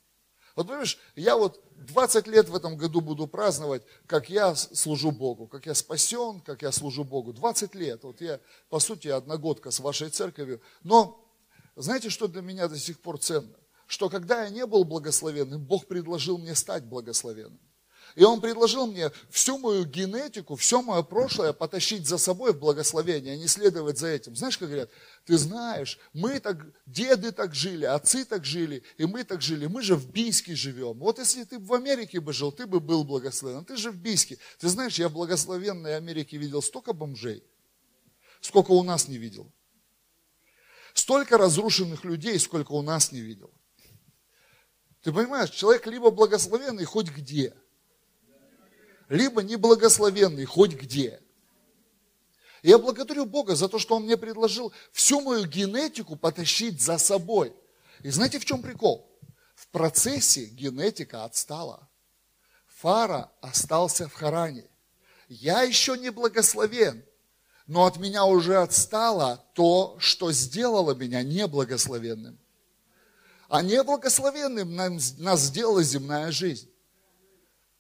Speaker 1: Вот понимаешь, я вот 20 лет в этом году буду праздновать, как я служу Богу, как я спасен, как я служу Богу. 20 лет. Вот я, по сути, одногодка с вашей церковью. Но знаете, что для меня до сих пор ценно? Что когда я не был благословенным, Бог предложил мне стать благословенным. И Он предложил мне всю мою генетику, все мое прошлое потащить за собой в благословение, а не следовать за этим. Знаешь, как говорят, ты знаешь, мы так, деды так жили, отцы так жили, и мы так жили. Мы же в Бийске живем. Вот если ты в Америке бы жил, ты бы был благословен. Ты же в Бийске. Ты знаешь, я в благословенной Америке видел столько бомжей, сколько у нас не видел. Столько разрушенных людей, сколько у нас не видел. Ты понимаешь, человек либо благословенный хоть где, либо неблагословенный хоть где. Я благодарю Бога за то, что Он мне предложил всю мою генетику потащить за собой. И знаете, в чем прикол? В процессе генетика отстала. Фара остался в Харане. Я еще не благословен, но от меня уже отстало то, что сделало меня неблагословенным. А неблагословенным нас сделала земная жизнь.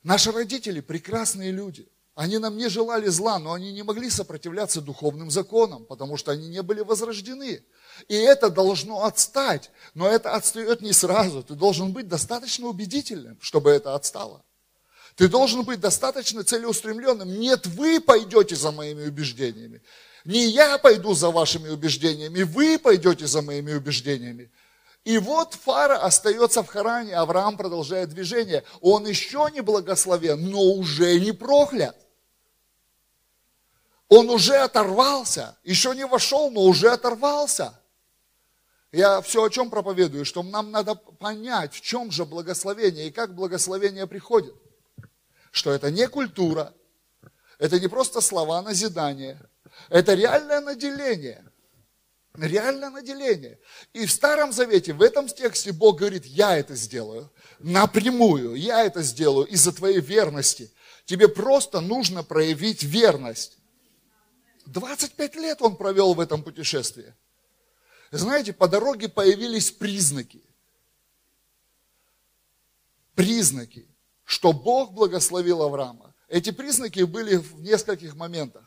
Speaker 1: Наши родители прекрасные люди. Они нам не желали зла, но они не могли сопротивляться духовным законам, потому что они не были возрождены. И это должно отстать, но это отстает не сразу. Ты должен быть достаточно убедительным, чтобы это отстало. Ты должен быть достаточно целеустремленным. Нет, вы пойдете за моими убеждениями. Не я пойду за вашими убеждениями, вы пойдете за моими убеждениями. И вот Фара остается в Харане, Авраам продолжает движение. Он еще не благословен, но уже не проклят. Он уже оторвался, еще не вошел, но уже оторвался. Я все о чем проповедую, что нам надо понять, в чем же благословение и как благословение приходит. Что это не культура, это не просто слова назидания, это реальное наделение. Реальное наделение. И в Старом Завете, в этом тексте Бог говорит, я это сделаю. Напрямую, я это сделаю из-за твоей верности. Тебе просто нужно проявить верность. 25 лет он провел в этом путешествии. Знаете, по дороге появились признаки. Признаки, что Бог благословил Авраама. Эти признаки были в нескольких моментах.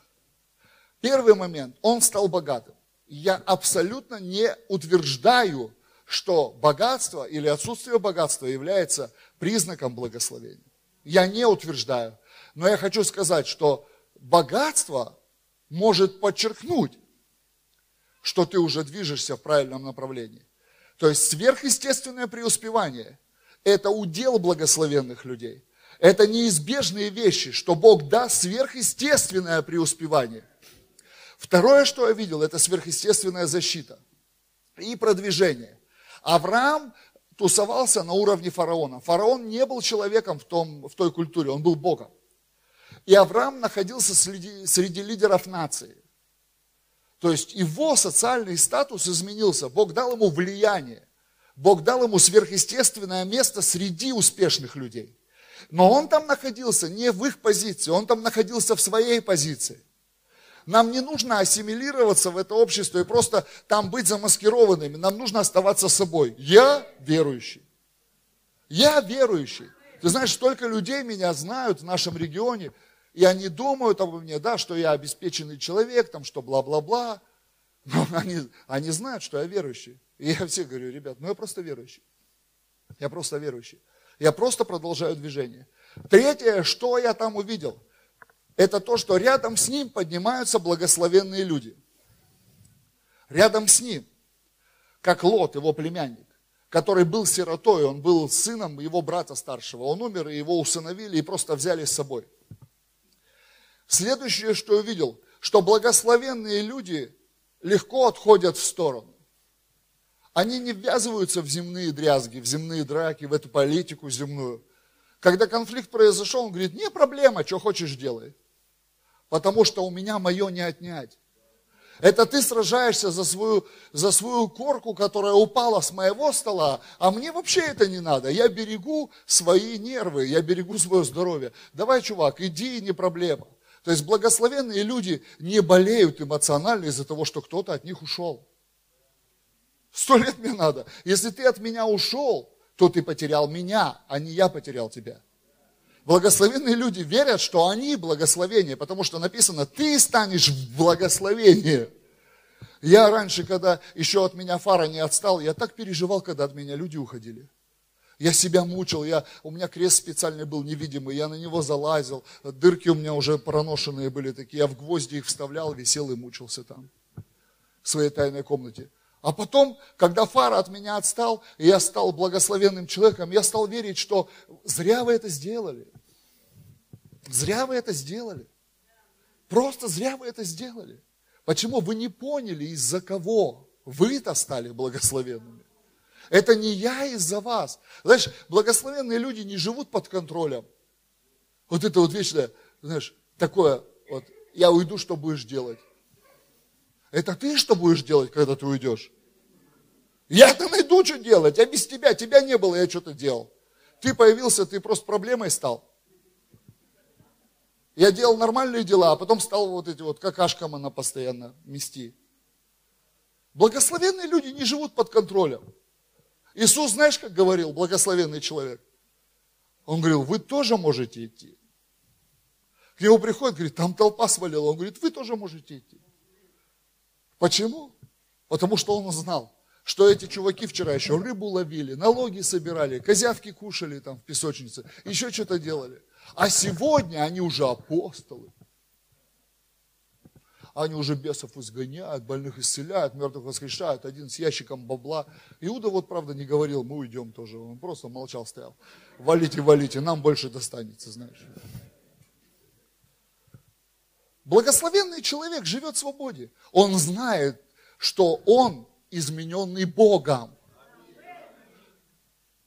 Speaker 1: Первый момент, он стал богатым. Я абсолютно не утверждаю, что богатство или отсутствие богатства является признаком благословения. Я не утверждаю. Но я хочу сказать, что богатство может подчеркнуть, что ты уже движешься в правильном направлении. То есть сверхъестественное преуспевание – это удел благословенных людей. Это неизбежные вещи, что Бог даст сверхъестественное преуспевание. Второе, что я видел, это сверхъестественная защита и продвижение. Авраам тусовался на уровне фараона. Фараон не был человеком в, том, в той культуре, он был Богом. И Авраам находился среди, среди лидеров нации. То есть его социальный статус изменился. Бог дал ему влияние. Бог дал ему сверхъестественное место среди успешных людей. Но он там находился не в их позиции, он там находился в своей позиции. Нам не нужно ассимилироваться в это общество и просто там быть замаскированными. Нам нужно оставаться собой. Я верующий. Я верующий. Ты знаешь, столько людей меня знают в нашем регионе – и они думают обо мне, да, что я обеспеченный человек, там, что бла-бла-бла. Но они, они знают, что я верующий. И я всем говорю, ребят, ну я просто верующий. Я просто верующий. Я просто продолжаю движение. Третье, что я там увидел, это то, что рядом с ним поднимаются благословенные люди. Рядом с ним, как Лот, его племянник, который был сиротой, он был сыном его брата старшего. Он умер, и его усыновили и просто взяли с собой. Следующее, что я увидел, что благословенные люди легко отходят в сторону. Они не ввязываются в земные дрязги, в земные драки, в эту политику земную. Когда конфликт произошел, он говорит, не проблема, что хочешь делай. Потому что у меня мое не отнять. Это ты сражаешься за свою, за свою корку, которая упала с моего стола, а мне вообще это не надо. Я берегу свои нервы, я берегу свое здоровье. Давай, чувак, иди, не проблема. То есть благословенные люди не болеют эмоционально из-за того, что кто-то от них ушел. Сто лет мне надо. Если ты от меня ушел, то ты потерял меня, а не я потерял тебя. Благословенные люди верят, что они благословение, потому что написано, ты станешь в благословение. Я раньше, когда еще от меня фара не отстал, я так переживал, когда от меня люди уходили. Я себя мучил, я, у меня крест специальный был невидимый, я на него залазил, дырки у меня уже проношенные были такие, я в гвозди их вставлял, висел и мучился там, в своей тайной комнате. А потом, когда Фара от меня отстал, и я стал благословенным человеком, я стал верить, что зря вы это сделали. Зря вы это сделали. Просто зря вы это сделали. Почему? Вы не поняли, из-за кого вы-то стали благословенными. Это не я из-за вас. Знаешь, благословенные люди не живут под контролем. Вот это вот вечное, знаешь, такое, вот, я уйду, что будешь делать. Это ты что будешь делать, когда ты уйдешь? Я-то найду, что делать, а без тебя, тебя не было, я что-то делал. Ты появился, ты просто проблемой стал. Я делал нормальные дела, а потом стал вот эти вот какашкам она постоянно мести. Благословенные люди не живут под контролем. Иисус, знаешь, как говорил, благословенный человек? Он говорил, вы тоже можете идти. К нему приходит, говорит, там толпа свалила. Он говорит, вы тоже можете идти. Почему? Потому что он знал, что эти чуваки вчера еще рыбу ловили, налоги собирали, козявки кушали там в песочнице, еще что-то делали. А сегодня они уже апостолы. Они уже бесов изгоняют, больных исцеляют, мертвых воскрешают, один с ящиком бабла. Иуда вот, правда, не говорил, мы уйдем тоже, он просто молчал, стоял. Валите, валите, нам больше достанется, знаешь. Благословенный человек живет в свободе. Он знает, что он измененный Богом.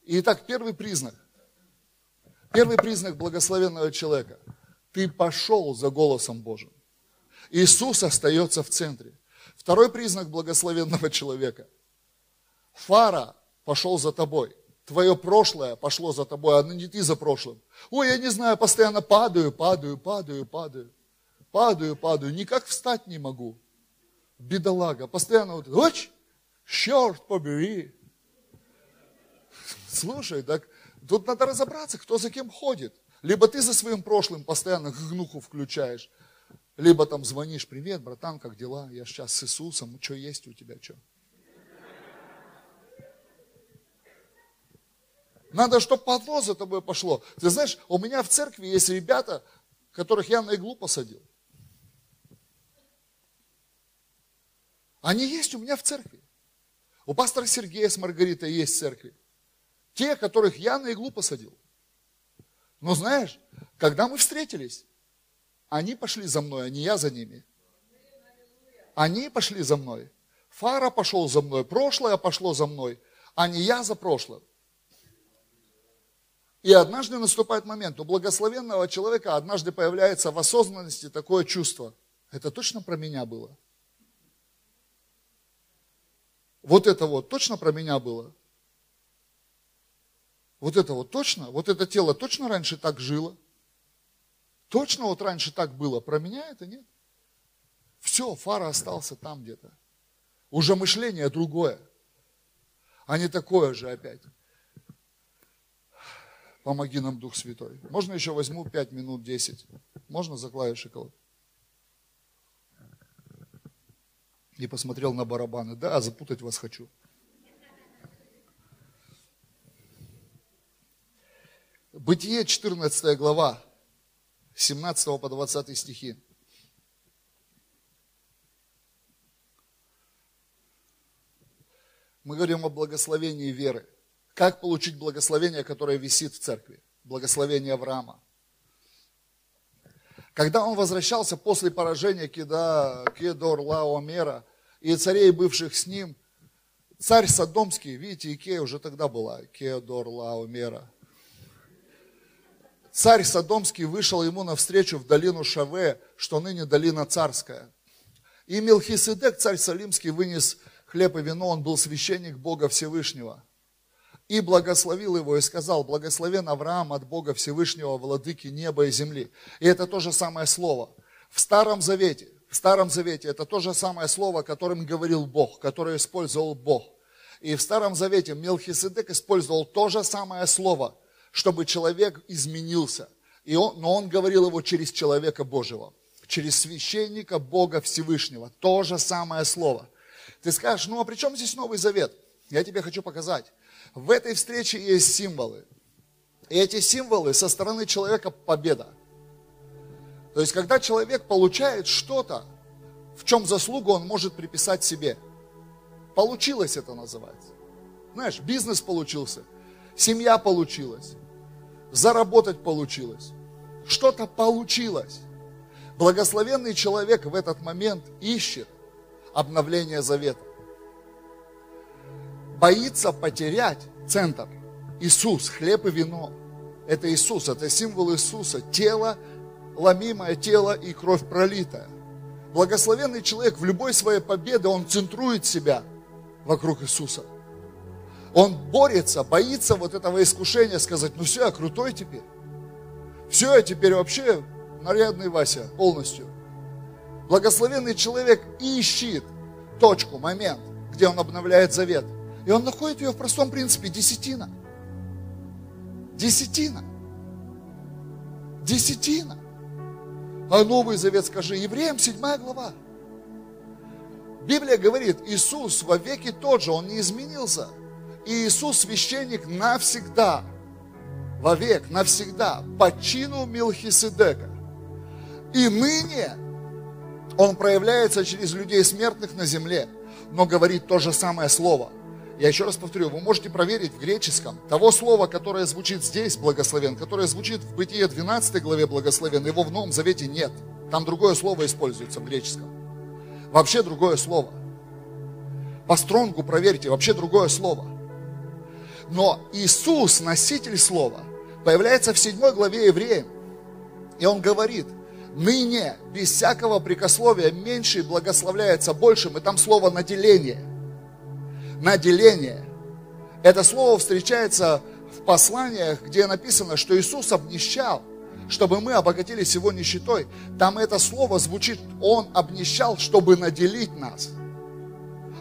Speaker 1: Итак, первый признак. Первый признак благословенного человека. Ты пошел за голосом Божьим. Иисус остается в центре. Второй признак благословенного человека. Фара пошел за тобой. Твое прошлое пошло за тобой, а не ты за прошлым. Ой, я не знаю, постоянно падаю, падаю, падаю, падаю. Падаю, падаю, никак встать не могу. Бедолага, постоянно вот, оч, черт побери. Слушай, так тут надо разобраться, кто за кем ходит. Либо ты за своим прошлым постоянно гнуху включаешь, либо там звонишь, привет, братан, как дела? Я сейчас с Иисусом, что есть у тебя, что? Надо, чтобы подло за тобой пошло. Ты знаешь, у меня в церкви есть ребята, которых я на иглу посадил. Они есть у меня в церкви. У пастора Сергея с Маргаритой есть в церкви. Те, которых я на иглу посадил. Но знаешь, когда мы встретились, они пошли за мной, а не я за ними. Они пошли за мной. Фара пошел за мной, прошлое пошло за мной, а не я за прошлым. И однажды наступает момент, у благословенного человека однажды появляется в осознанности такое чувство. Это точно про меня было? Вот это вот точно про меня было? Вот это вот точно? Вот это тело точно раньше так жило? Точно вот раньше так было? Про меня это нет? Все, фара остался там где-то. Уже мышление другое, а не такое же опять. Помоги нам, Дух Святой. Можно еще возьму 5 минут, 10? Можно за клавиши кого и посмотрел на барабаны. Да, запутать вас хочу. Бытие, 14 глава, 17 по 20 стихи. Мы говорим о благословении веры. Как получить благословение, которое висит в церкви? Благословение Авраама. Когда он возвращался после поражения Кеда, Кедор Лаомера, и царей, бывших с ним. Царь Содомский, видите, Икея уже тогда была, Кеодор Лаумера. Царь Содомский вышел ему навстречу в долину Шаве, что ныне долина царская. И Мелхиседек, царь Салимский, вынес хлеб и вино, он был священник Бога Всевышнего. И благословил его и сказал, благословен Авраам от Бога Всевышнего, владыки неба и земли. И это то же самое слово. В Старом Завете в Старом Завете это то же самое слово, которым говорил Бог, которое использовал Бог. И в Старом Завете Мелхиседек использовал то же самое слово, чтобы человек изменился. И он, но он говорил его через человека Божьего, через священника Бога Всевышнего. То же самое слово. Ты скажешь, ну а при чем здесь Новый Завет? Я тебе хочу показать. В этой встрече есть символы. И эти символы со стороны человека победа. То есть, когда человек получает что-то, в чем заслугу он может приписать себе. Получилось это называется. Знаешь, бизнес получился, семья получилась, заработать получилось, что-то получилось. Благословенный человек в этот момент ищет обновление завета. Боится потерять центр. Иисус, хлеб и вино. Это Иисус, это символ Иисуса, тело ломимое тело и кровь пролитая. Благословенный человек в любой своей победе, он центрует себя вокруг Иисуса. Он борется, боится вот этого искушения сказать, ну все, я крутой теперь. Все, я теперь вообще нарядный Вася полностью. Благословенный человек ищет точку, момент, где он обновляет завет. И он находит ее в простом принципе – десятина. Десятина. Десятина. А Новый Завет скажи, Евреям 7 глава. Библия говорит, Иисус во веки тот же, Он не изменился. Иисус священник навсегда, вовек, навсегда, по чину Милхиседека. И ныне Он проявляется через людей смертных на земле, но говорит то же самое слово – я еще раз повторю, вы можете проверить в греческом того слова, которое звучит здесь, благословен, которое звучит в Бытие 12 главе благословен, его в Новом Завете нет. Там другое слово используется в греческом. Вообще другое слово. По стронгу проверьте, вообще другое слово. Но Иисус, носитель слова, появляется в 7 главе Евреям. И он говорит, ныне без всякого прикословия меньший благословляется большим. И там слово наделение – на деление. Это слово встречается в посланиях, где написано, что Иисус обнищал, чтобы мы обогатились его нищетой. Там это слово звучит, Он обнищал, чтобы наделить нас.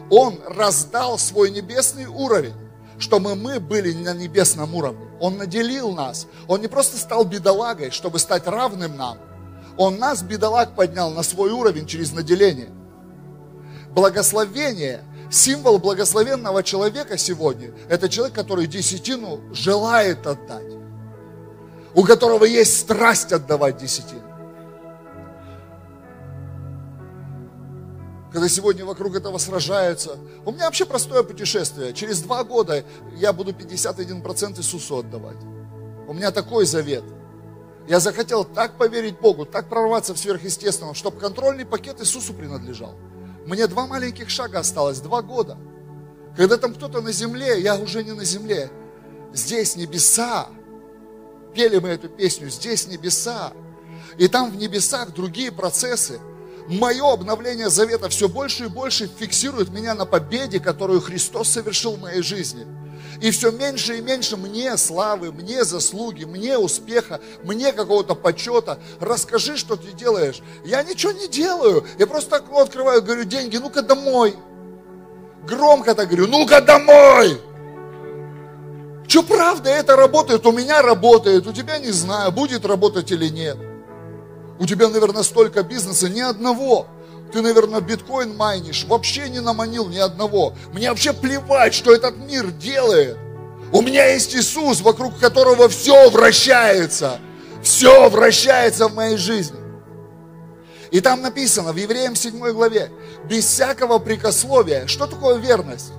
Speaker 1: Он раздал свой небесный уровень, чтобы мы были на небесном уровне. Он наделил нас. Он не просто стал бедолагой, чтобы стать равным нам. Он нас, бедолаг, поднял на свой уровень через наделение. Благословение Символ благословенного человека сегодня – это человек, который десятину желает отдать. У которого есть страсть отдавать десятину. Когда сегодня вокруг этого сражаются. У меня вообще простое путешествие. Через два года я буду 51% Иисусу отдавать. У меня такой завет. Я захотел так поверить Богу, так прорваться в сверхъестественном, чтобы контрольный пакет Иисусу принадлежал. Мне два маленьких шага осталось, два года. Когда там кто-то на земле, я уже не на земле. Здесь небеса. Пели мы эту песню, здесь небеса. И там в небесах другие процессы. Мое обновление завета все больше и больше фиксирует меня на победе, которую Христос совершил в моей жизни – и все меньше и меньше мне славы, мне заслуги, мне успеха, мне какого-то почета. Расскажи, что ты делаешь. Я ничего не делаю. Я просто окно открываю, говорю, деньги, ну-ка домой. Громко так говорю, ну-ка домой. Что правда это работает? У меня работает, у тебя не знаю, будет работать или нет. У тебя, наверное, столько бизнеса, ни одного. Ты, наверное, биткоин майнишь, вообще не наманил ни одного. Мне вообще плевать, что этот мир делает. У меня есть Иисус, вокруг которого все вращается. Все вращается в моей жизни. И там написано в Евреям 7 главе, без всякого прикословия. Что такое верность?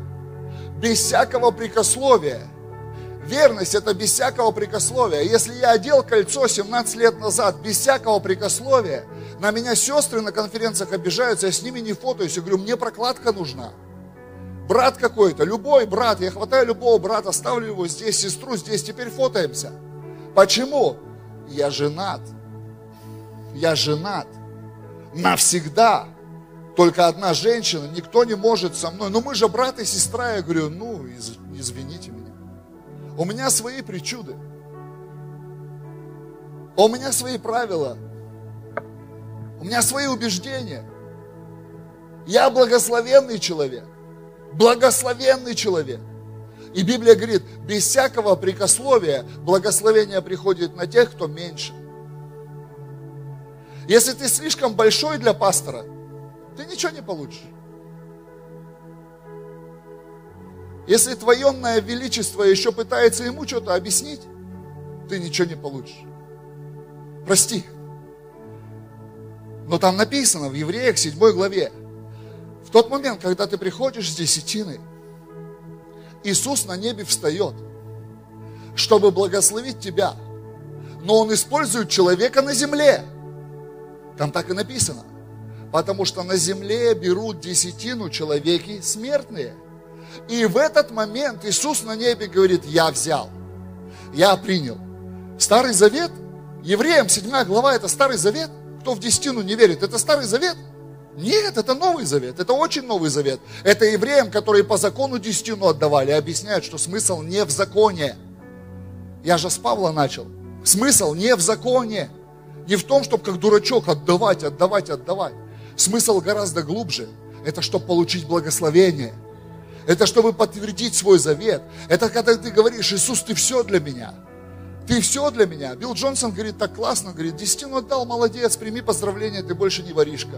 Speaker 1: Без всякого прикословия – Верность – это без всякого прикословия. Если я одел кольцо 17 лет назад без всякого прикословия, на меня сестры на конференциях обижаются, я с ними не фотоюсь. Я говорю, мне прокладка нужна. Брат какой-то, любой брат, я хватаю любого брата, ставлю его здесь, сестру здесь, теперь фотоемся. Почему? Я женат. Я женат. Навсегда. Только одна женщина, никто не может со мной. Ну мы же брат и сестра. Я говорю, ну извините. У меня свои причуды. У меня свои правила. У меня свои убеждения. Я благословенный человек. Благословенный человек. И Библия говорит, без всякого прикословия благословение приходит на тех, кто меньше. Если ты слишком большой для пастора, ты ничего не получишь. Если твоенное величество еще пытается ему что-то объяснить, ты ничего не получишь. Прости. Но там написано в Евреях 7 главе, в тот момент, когда ты приходишь с десятиной, Иисус на небе встает, чтобы благословить тебя. Но Он использует человека на земле. Там так и написано. Потому что на земле берут десятину человеки смертные – и в этот момент Иисус на небе говорит, я взял, я принял. Старый Завет, евреям 7 глава, это Старый Завет. Кто в десятину не верит, это Старый Завет. Нет, это Новый Завет, это очень Новый Завет. Это евреям, которые по закону десятину отдавали, объясняют, что смысл не в законе. Я же с Павла начал. Смысл не в законе, не в том, чтобы как дурачок отдавать, отдавать, отдавать. Смысл гораздо глубже. Это чтобы получить благословение. Это чтобы подтвердить свой завет. Это когда ты говоришь, Иисус, ты все для меня. Ты все для меня. Билл Джонсон говорит так классно, говорит, десятину отдал, молодец, прими поздравления, ты больше не воришка.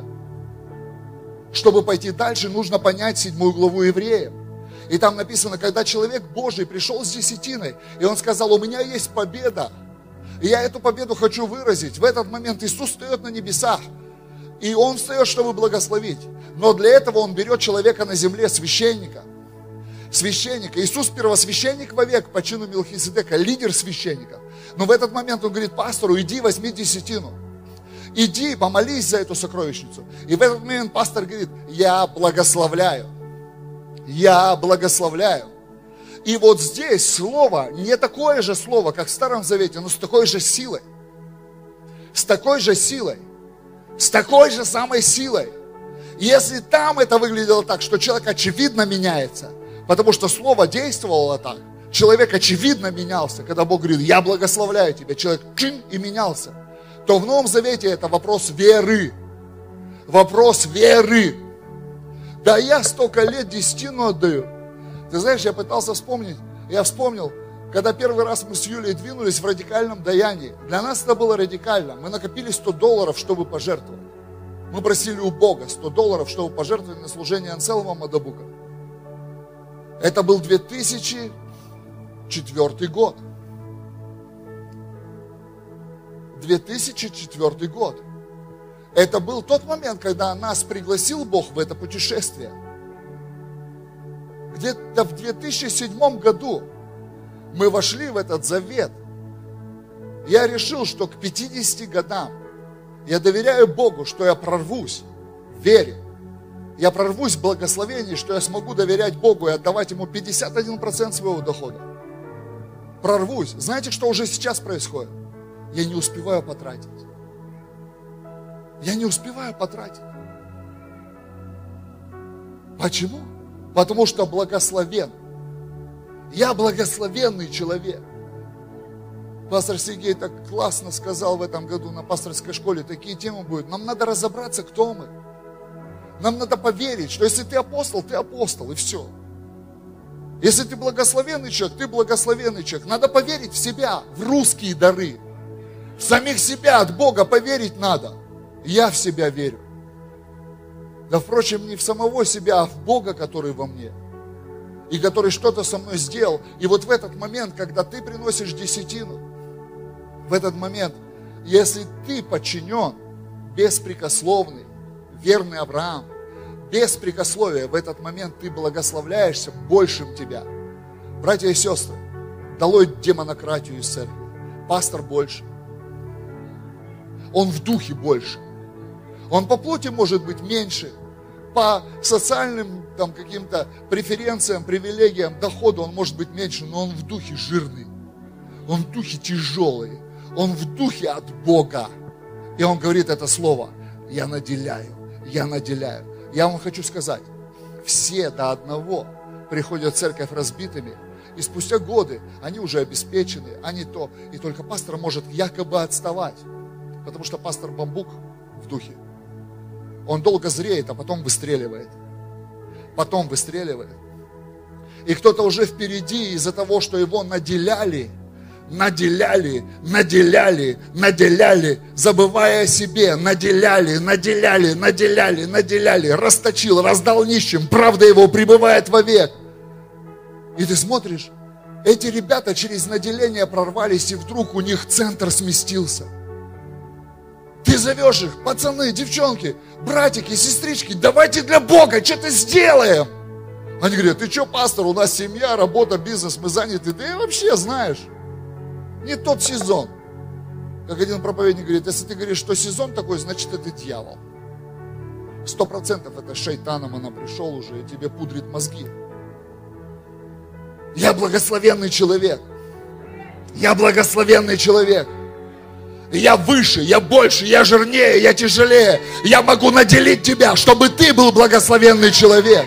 Speaker 1: Чтобы пойти дальше, нужно понять седьмую главу евреям. И там написано, когда человек Божий пришел с десятиной, и он сказал, у меня есть победа, и я эту победу хочу выразить. В этот момент Иисус встает на небесах, и Он встает, чтобы благословить. Но для этого Он берет человека на земле, священника. Священника. Иисус первосвященник вовек по чину Милхиседека, лидер священников. Но в этот момент Он говорит пастору, иди возьми десятину. Иди, помолись за эту сокровищницу. И в этот момент пастор говорит, я благословляю. Я благословляю. И вот здесь слово, не такое же слово, как в Старом Завете, но с такой же силой. С такой же силой. С такой же самой силой. Если там это выглядело так, что человек очевидно меняется, потому что слово действовало так, человек очевидно менялся, когда Бог говорит, я благословляю тебя, человек чин и менялся то в Новом Завете это вопрос веры. Вопрос веры. Да я столько лет десятину отдаю. Ты знаешь, я пытался вспомнить, я вспомнил, когда первый раз мы с Юлей двинулись в радикальном даянии. Для нас это было радикально. Мы накопили 100 долларов, чтобы пожертвовать. Мы просили у Бога 100 долларов, чтобы пожертвовать на служение Анселма Мадабука. Это был 2004 год. 2004 год. Это был тот момент, когда нас пригласил Бог в это путешествие. Где-то в 2007 году мы вошли в этот завет. Я решил, что к 50 годам я доверяю Богу, что я прорвусь в вере. Я прорвусь в благословении, что я смогу доверять Богу и отдавать Ему 51% своего дохода. Прорвусь. Знаете, что уже сейчас происходит? я не успеваю потратить. Я не успеваю потратить. Почему? Потому что благословен. Я благословенный человек. Пастор Сергей так классно сказал в этом году на пасторской школе, такие темы будут. Нам надо разобраться, кто мы. Нам надо поверить, что если ты апостол, ты апостол, и все. Если ты благословенный человек, ты благословенный человек. Надо поверить в себя, в русские дары самих себя от Бога поверить надо. Я в себя верю. Да, впрочем, не в самого себя, а в Бога, который во мне. И который что-то со мной сделал. И вот в этот момент, когда ты приносишь десятину, в этот момент, если ты подчинен, беспрекословный, верный Авраам, беспрекословие, в этот момент ты благословляешься большим тебя. Братья и сестры, долой демонократию из церкви. Пастор больше, он в духе больше. Он по плоти может быть меньше, по социальным там каким-то преференциям, привилегиям, доходу он может быть меньше, но он в духе жирный, он в духе тяжелый, он в духе от Бога. И он говорит это слово, я наделяю, я наделяю. Я вам хочу сказать, все до одного приходят в церковь разбитыми, и спустя годы они уже обеспечены, они то, и только пастор может якобы отставать. Потому что пастор Бамбук в духе. Он долго зреет, а потом выстреливает. Потом выстреливает. И кто-то уже впереди из-за того, что его наделяли, наделяли, наделяли, наделяли, забывая о себе, наделяли, наделяли, наделяли, наделяли, расточил, раздал нищим, правда его пребывает вовек. И ты смотришь, эти ребята через наделение прорвались, и вдруг у них центр сместился – ты зовешь их, пацаны, девчонки, братики, сестрички, давайте для Бога что-то сделаем. Они говорят, ты что, пастор, у нас семья, работа, бизнес, мы заняты. Ты вообще знаешь, не тот сезон. Как один проповедник говорит, если ты говоришь, что сезон такой, значит это дьявол. Сто процентов это шайтаном она пришел уже и тебе пудрит мозги. Я благословенный человек. Я благословенный человек. Я выше, я больше, я жирнее, я тяжелее. Я могу наделить тебя, чтобы ты был благословенный человек.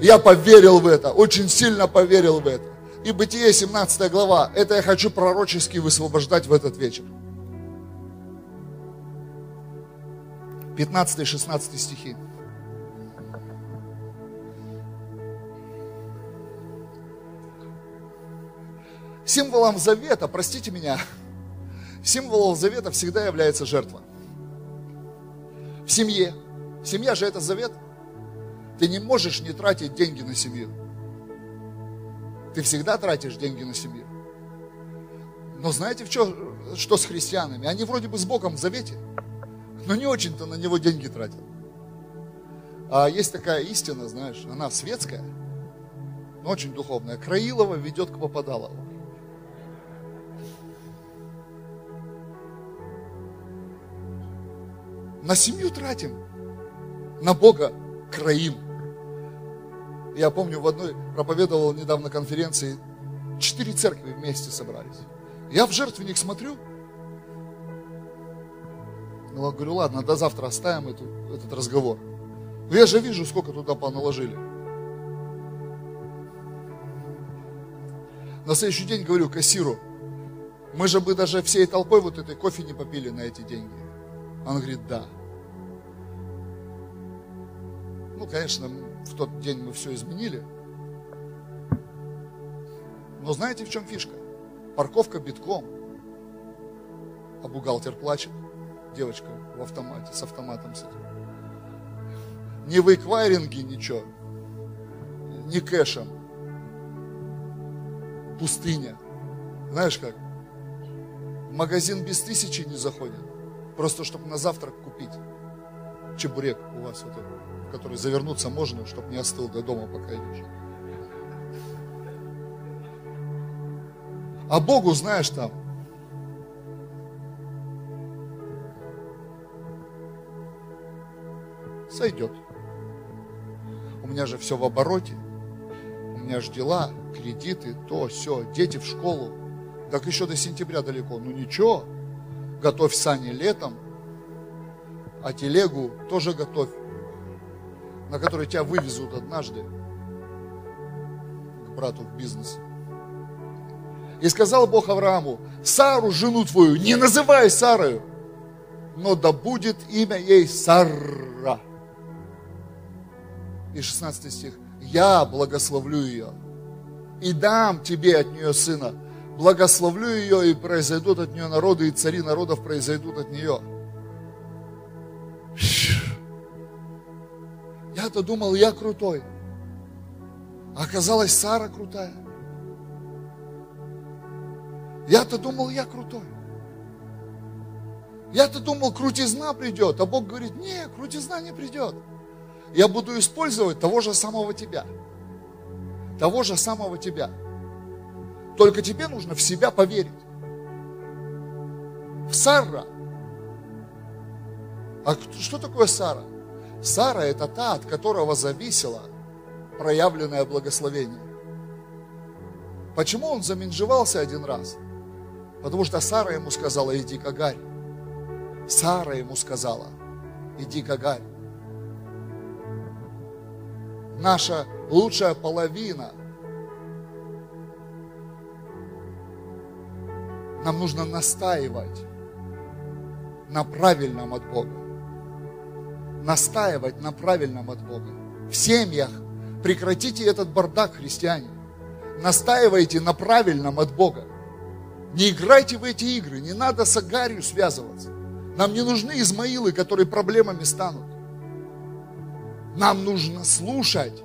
Speaker 1: Я поверил в это, очень сильно поверил в это. И Бытие 17 глава, это я хочу пророчески высвобождать в этот вечер. 15-16 стихи. Символом завета, простите меня, символом завета всегда является жертва. В семье. Семья же это завет. Ты не можешь не тратить деньги на семью. Ты всегда тратишь деньги на семью. Но знаете, в чем, что с христианами? Они вроде бы с Богом в завете, но не очень-то на него деньги тратят. А есть такая истина, знаешь, она светская, но очень духовная. Краилова ведет к Попадалову. На семью тратим, на Бога краим. Я помню, в одной проповедовал недавно конференции, четыре церкви вместе собрались. Я в жертвенник смотрю, ну, говорю, ладно, до завтра оставим эту, этот разговор. Но я же вижу, сколько туда поналожили. На следующий день говорю кассиру, мы же бы даже всей толпой вот этой кофе не попили на эти деньги. Он говорит, да. Ну, конечно, в тот день мы все изменили. Но знаете, в чем фишка? Парковка битком, а бухгалтер плачет. Девочка в автомате, с автоматом сидит. Не в эквайринге ничего, не кэшем. Пустыня. Знаешь как? В магазин без тысячи не заходит. Просто чтобы на завтрак купить. Чебурек у вас вот этот который завернуться можно, чтобы не остыл до дома, пока идешь. А Богу, знаешь, там, сойдет. У меня же все в обороте. У меня же дела, кредиты, то, все, дети в школу. Так еще до сентября далеко. Ну ничего, готовь сани летом, а телегу тоже готовь на который тебя вывезут однажды к брату в бизнес. И сказал Бог Аврааму, Сару, жену твою, не называй Сарою, но да будет имя ей Сара. И 16 стих. Я благословлю ее и дам тебе от нее сына. Благословлю ее, и произойдут от нее народы, и цари народов произойдут от нее. Я-то думал, я крутой. А оказалось, Сара крутая. Я-то думал, я крутой. Я-то думал, крутизна придет, а Бог говорит, не, крутизна не придет. Я буду использовать того же самого тебя. Того же самого тебя. Только тебе нужно в себя поверить. В Сара. А что такое Сара? Сара – это та, от которого зависело проявленное благословение. Почему он заменжевался один раз? Потому что Сара ему сказала, иди к Агарь. Сара ему сказала, иди к Агарь. Наша лучшая половина. Нам нужно настаивать на правильном от Бога настаивать на правильном от Бога. В семьях прекратите этот бардак, христиане. Настаивайте на правильном от Бога. Не играйте в эти игры, не надо с Агарью связываться. Нам не нужны Измаилы, которые проблемами станут. Нам нужно слушать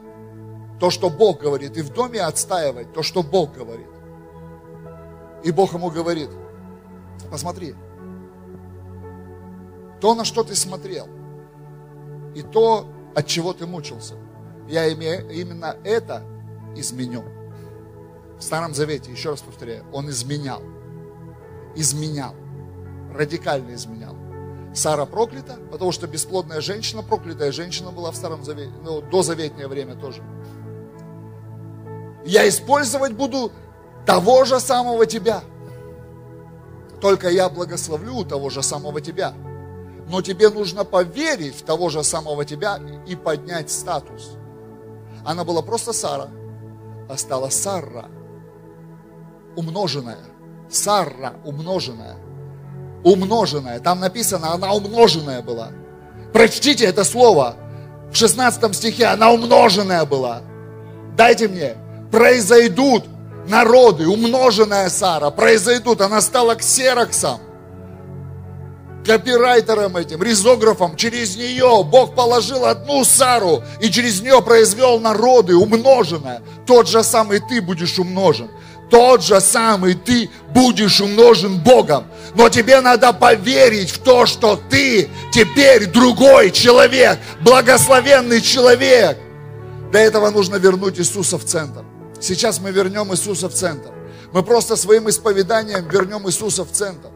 Speaker 1: то, что Бог говорит, и в доме отстаивать то, что Бог говорит. И Бог ему говорит, посмотри, то, на что ты смотрел, и то, от чего ты мучился. Я именно это изменю. В Старом Завете, еще раз повторяю, он изменял. Изменял. Радикально изменял. Сара проклята, потому что бесплодная женщина, проклятая женщина была в Старом Завете, ну, до заветнее время тоже. Я использовать буду того же самого тебя. Только я благословлю того же самого тебя. Но тебе нужно поверить в того же самого тебя и поднять статус. Она была просто Сара, а стала Сарра, умноженная. Сарра, умноженная. Умноженная. Там написано, она умноженная была. Прочтите это слово. В 16 стихе она умноженная была. Дайте мне. Произойдут народы, умноженная Сара, произойдут. Она стала ксероксом, копирайтером этим, ризографом. Через нее Бог положил одну Сару и через нее произвел народы, умноженная. Тот же самый ты будешь умножен. Тот же самый ты будешь умножен Богом. Но тебе надо поверить в то, что ты теперь другой человек, благословенный человек. Для этого нужно вернуть Иисуса в центр. Сейчас мы вернем Иисуса в центр. Мы просто своим исповеданием вернем Иисуса в центр.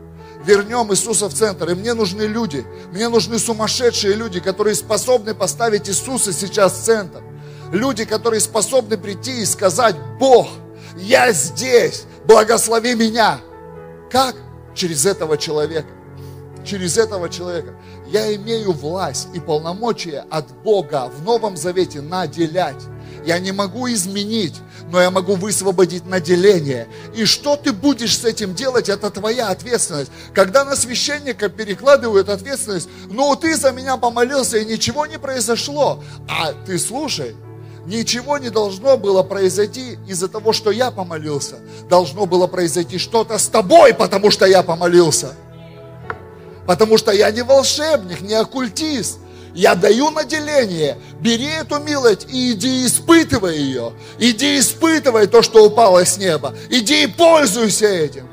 Speaker 1: Вернем Иисуса в центр. И мне нужны люди, мне нужны сумасшедшие люди, которые способны поставить Иисуса сейчас в центр. Люди, которые способны прийти и сказать, Бог, я здесь, благослови меня. Как? Через этого человека. Через этого человека. Я имею власть и полномочия от Бога в Новом Завете наделять. Я не могу изменить, но я могу высвободить наделение. И что ты будешь с этим делать, это твоя ответственность. Когда на священника перекладывают ответственность, ну ты за меня помолился и ничего не произошло. А ты слушай, Ничего не должно было произойти из-за того, что я помолился. Должно было произойти что-то с тобой, потому что я помолился. Потому что я не волшебник, не оккультист. Я даю наделение. Бери эту милость и иди испытывай ее. Иди испытывай то, что упало с неба. Иди и пользуйся этим.